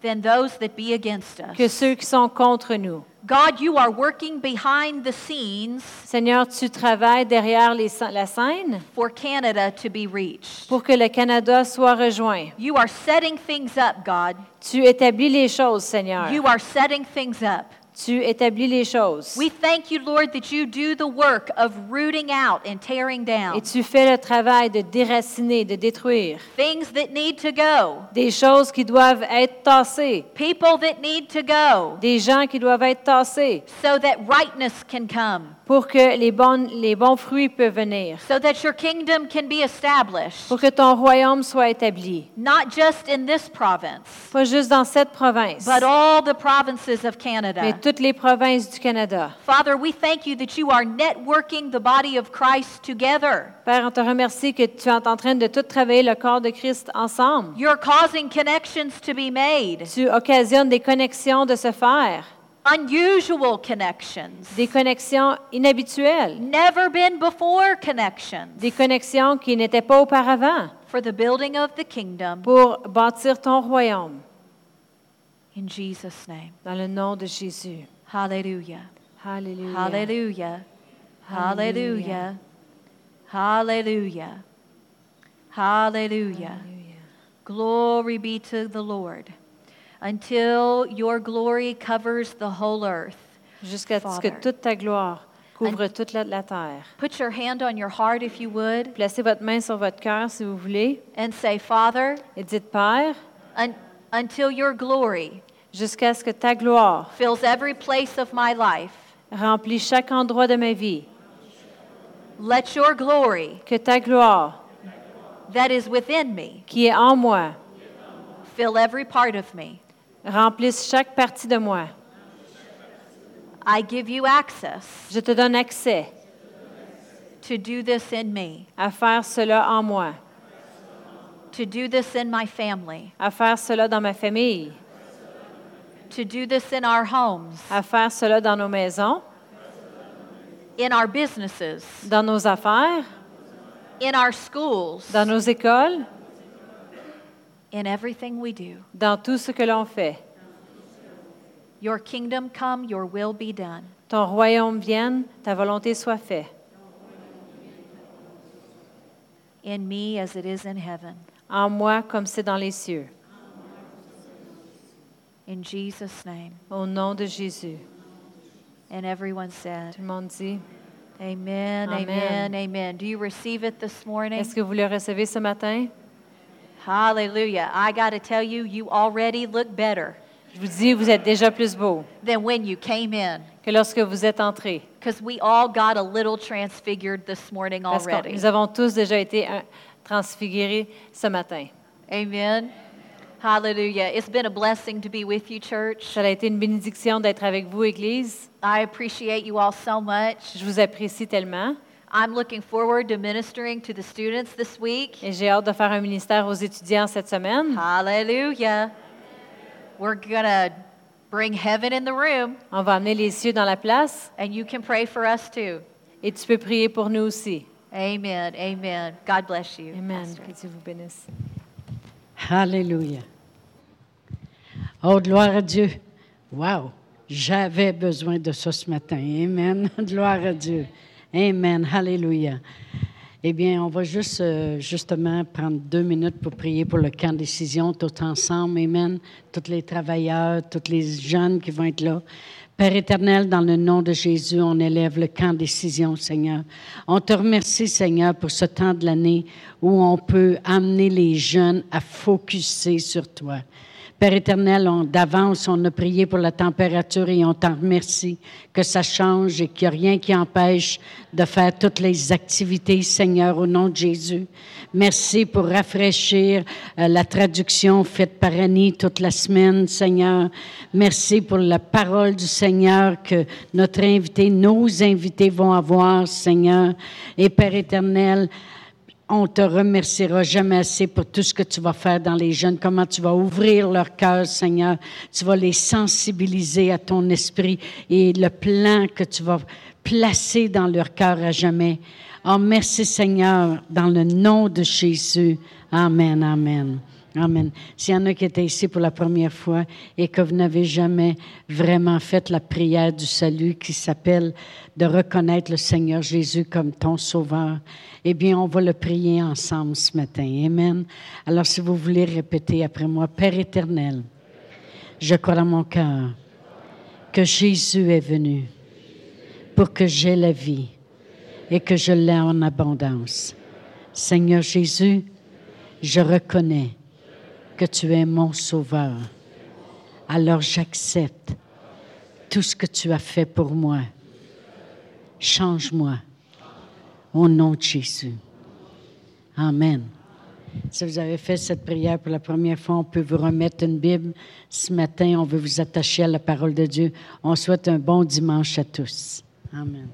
Speaker 2: than those that be against us.
Speaker 1: que ceux qui sont contre nous.
Speaker 2: God, you are working behind the scenes
Speaker 1: Seigneur, tu travailles derrière les la scène
Speaker 2: for Canada to be reached.
Speaker 1: pour que le Canada soit rejoint.
Speaker 2: You are setting things up, God.
Speaker 1: Tu établis les choses, Seigneur.
Speaker 2: You are setting things up.
Speaker 1: Tu établis les choses.
Speaker 2: We thank you, Lord, that you do the work of rooting out and tearing down
Speaker 1: Et tu fais le travail de déraciner, de détruire.
Speaker 2: things that need to go,
Speaker 1: Des choses qui doivent être tassées.
Speaker 2: people that need to go,
Speaker 1: Des gens qui doivent être tassés
Speaker 2: so that rightness can come,
Speaker 1: pour que les, bonnes, les bons fruits peuvent venir.
Speaker 2: so that your kingdom can be established,
Speaker 1: Pour que ton royaume soit établi.
Speaker 2: not just in this province,
Speaker 1: Pas juste dans cette province,
Speaker 2: but all the provinces of
Speaker 1: mais
Speaker 2: Canada.
Speaker 1: toutes les provinces du Canada.
Speaker 2: Father, we thank you that you are networking the body of Christ together.
Speaker 1: Père, on te remercie que tu es en train de tout travailler le corps de Christ ensemble.
Speaker 2: You're causing connections to be made,
Speaker 1: Tu occasionnes des connexions de se faire,
Speaker 2: unusual connections,
Speaker 1: des connexions inhabituelles,
Speaker 2: never been before connections
Speaker 1: des connexions qui n'étaient pas auparavant
Speaker 2: for the building of the kingdom
Speaker 1: pour bâtir ton royaume.
Speaker 2: in Jesus' name.
Speaker 1: Dans le nom de Jésus.
Speaker 2: Hallelujah.
Speaker 1: Alléluia.
Speaker 2: Hallelujah. Hallelujah. Hallelujah. Hallelujah. Glory be to the Lord. Until your glory covers the whole earth.
Speaker 1: Jusqu'à ce que toute ta gloire couvre toute la, la terre.
Speaker 2: Put your hand on your heart if you would
Speaker 1: Placez votre main sur votre cœur si vous voulez
Speaker 2: and say, Father,
Speaker 1: et dites Père,
Speaker 2: un- until your glory
Speaker 1: jusqu'à ce que ta gloire
Speaker 2: fills every place of my life,
Speaker 1: remplit chaque endroit de ma vie,
Speaker 2: let your glory
Speaker 1: que ta gloire
Speaker 2: that is within me
Speaker 1: qui est en moi
Speaker 2: fill every part of me.
Speaker 1: Remplisse chaque partie de moi.
Speaker 2: I give you access
Speaker 1: Je te donne accès
Speaker 2: to do this in me,
Speaker 1: à faire cela en moi,
Speaker 2: to do this in my family,
Speaker 1: à faire cela dans ma famille,
Speaker 2: to do this in our homes,
Speaker 1: à faire cela dans nos maisons,
Speaker 2: in our businesses,
Speaker 1: dans nos affaires,
Speaker 2: in our schools,
Speaker 1: dans nos écoles,
Speaker 2: in everything we do.
Speaker 1: dans tout ce que l'on fait.
Speaker 2: Your kingdom come, your will be done.
Speaker 1: Ton royaume vienne, ta volonté soit faite,
Speaker 2: In me as it is in heaven.
Speaker 1: en moi comme c'est dans les cieux.
Speaker 2: In Jesus' name.
Speaker 1: Au nom de Jésus.
Speaker 2: And everyone said,
Speaker 1: Tout le monde dit,
Speaker 2: Amen,
Speaker 1: Amen.
Speaker 2: amen, amen. Do you receive it this morning?
Speaker 1: est-ce que vous le recevez ce matin?
Speaker 2: Hallelujah. I got to tell you, you already look better
Speaker 1: Je vous dis, vous êtes déjà plus beau
Speaker 2: than when you came in.
Speaker 1: que lorsque vous êtes entré.
Speaker 2: Because we all got a little transfigured this morning
Speaker 1: Parce que
Speaker 2: already.
Speaker 1: nous avons tous déjà été euh, transfigurés ce matin.
Speaker 2: Amen. Hallelujah. It's been a blessing to be with you, church.
Speaker 1: Ça a été une bénédiction d'être avec vous, Église.
Speaker 2: I appreciate you all so much.
Speaker 1: Je vous apprécie tellement
Speaker 2: I'm looking forward to ministering to the students this week.
Speaker 1: et j'ai hâte de faire un ministère aux étudiants cette semaine.
Speaker 2: Hallelujah. We're going to bring heaven in the room,
Speaker 1: On va amener les cieux dans la place
Speaker 2: and you can pray for us too.
Speaker 1: et tu peux prier pour nous aussi.
Speaker 2: Amen. Amen. God bless you.
Speaker 1: Amen.
Speaker 2: Pastor.
Speaker 1: Que Dieu vous bénisse.
Speaker 3: Alléluia. Oh, gloire à Dieu. Wow. J'avais besoin de ça ce matin. Amen. (laughs) Gloire à Dieu. Amen. Alléluia. Eh bien, on va juste euh, justement prendre deux minutes pour prier pour le camp décision tout ensemble. Amen. Tous les travailleurs, tous les jeunes qui vont être là. Père éternel, dans le nom de Jésus, on élève le camp décision, Seigneur. On te remercie, Seigneur, pour ce temps de l'année où on peut amener les jeunes à focuser sur toi. Père éternel, on- d'avance, on a prié pour la température et on t'en remercie que ça change et qu'il n'y a rien qui empêche de faire toutes les activités, Seigneur, au nom de Jésus. Merci pour rafraîchir euh, la traduction faite par Annie toute la semaine, Seigneur. Merci pour la parole du Seigneur que notre invité, nos invités vont avoir, Seigneur. Et Père éternel, on te remerciera jamais assez pour tout ce que tu vas faire dans les jeunes, comment tu vas ouvrir leur cœur, Seigneur. Tu vas les sensibiliser à ton esprit et le plan que tu vas placer dans leur cœur à jamais. Oh, merci Seigneur, dans le nom de Jésus. Amen, amen. Amen. S'il y en a qui étaient ici pour la première fois et que vous n'avez jamais vraiment fait la prière du salut qui s'appelle de reconnaître le Seigneur Jésus comme ton sauveur, eh bien, on va le prier ensemble ce matin. Amen. Alors, si vous voulez répéter après moi, Père éternel, je crois dans mon cœur que Jésus est venu pour que j'aie la vie et que je l'ai en abondance. Seigneur Jésus, je reconnais que tu es mon sauveur. Alors j'accepte tout ce que tu as fait pour moi. Change-moi au nom de Jésus. Amen. Si vous avez fait cette prière pour la première fois, on peut vous remettre une Bible. Ce matin, on veut vous attacher à la parole de Dieu. On souhaite un bon dimanche à tous. Amen.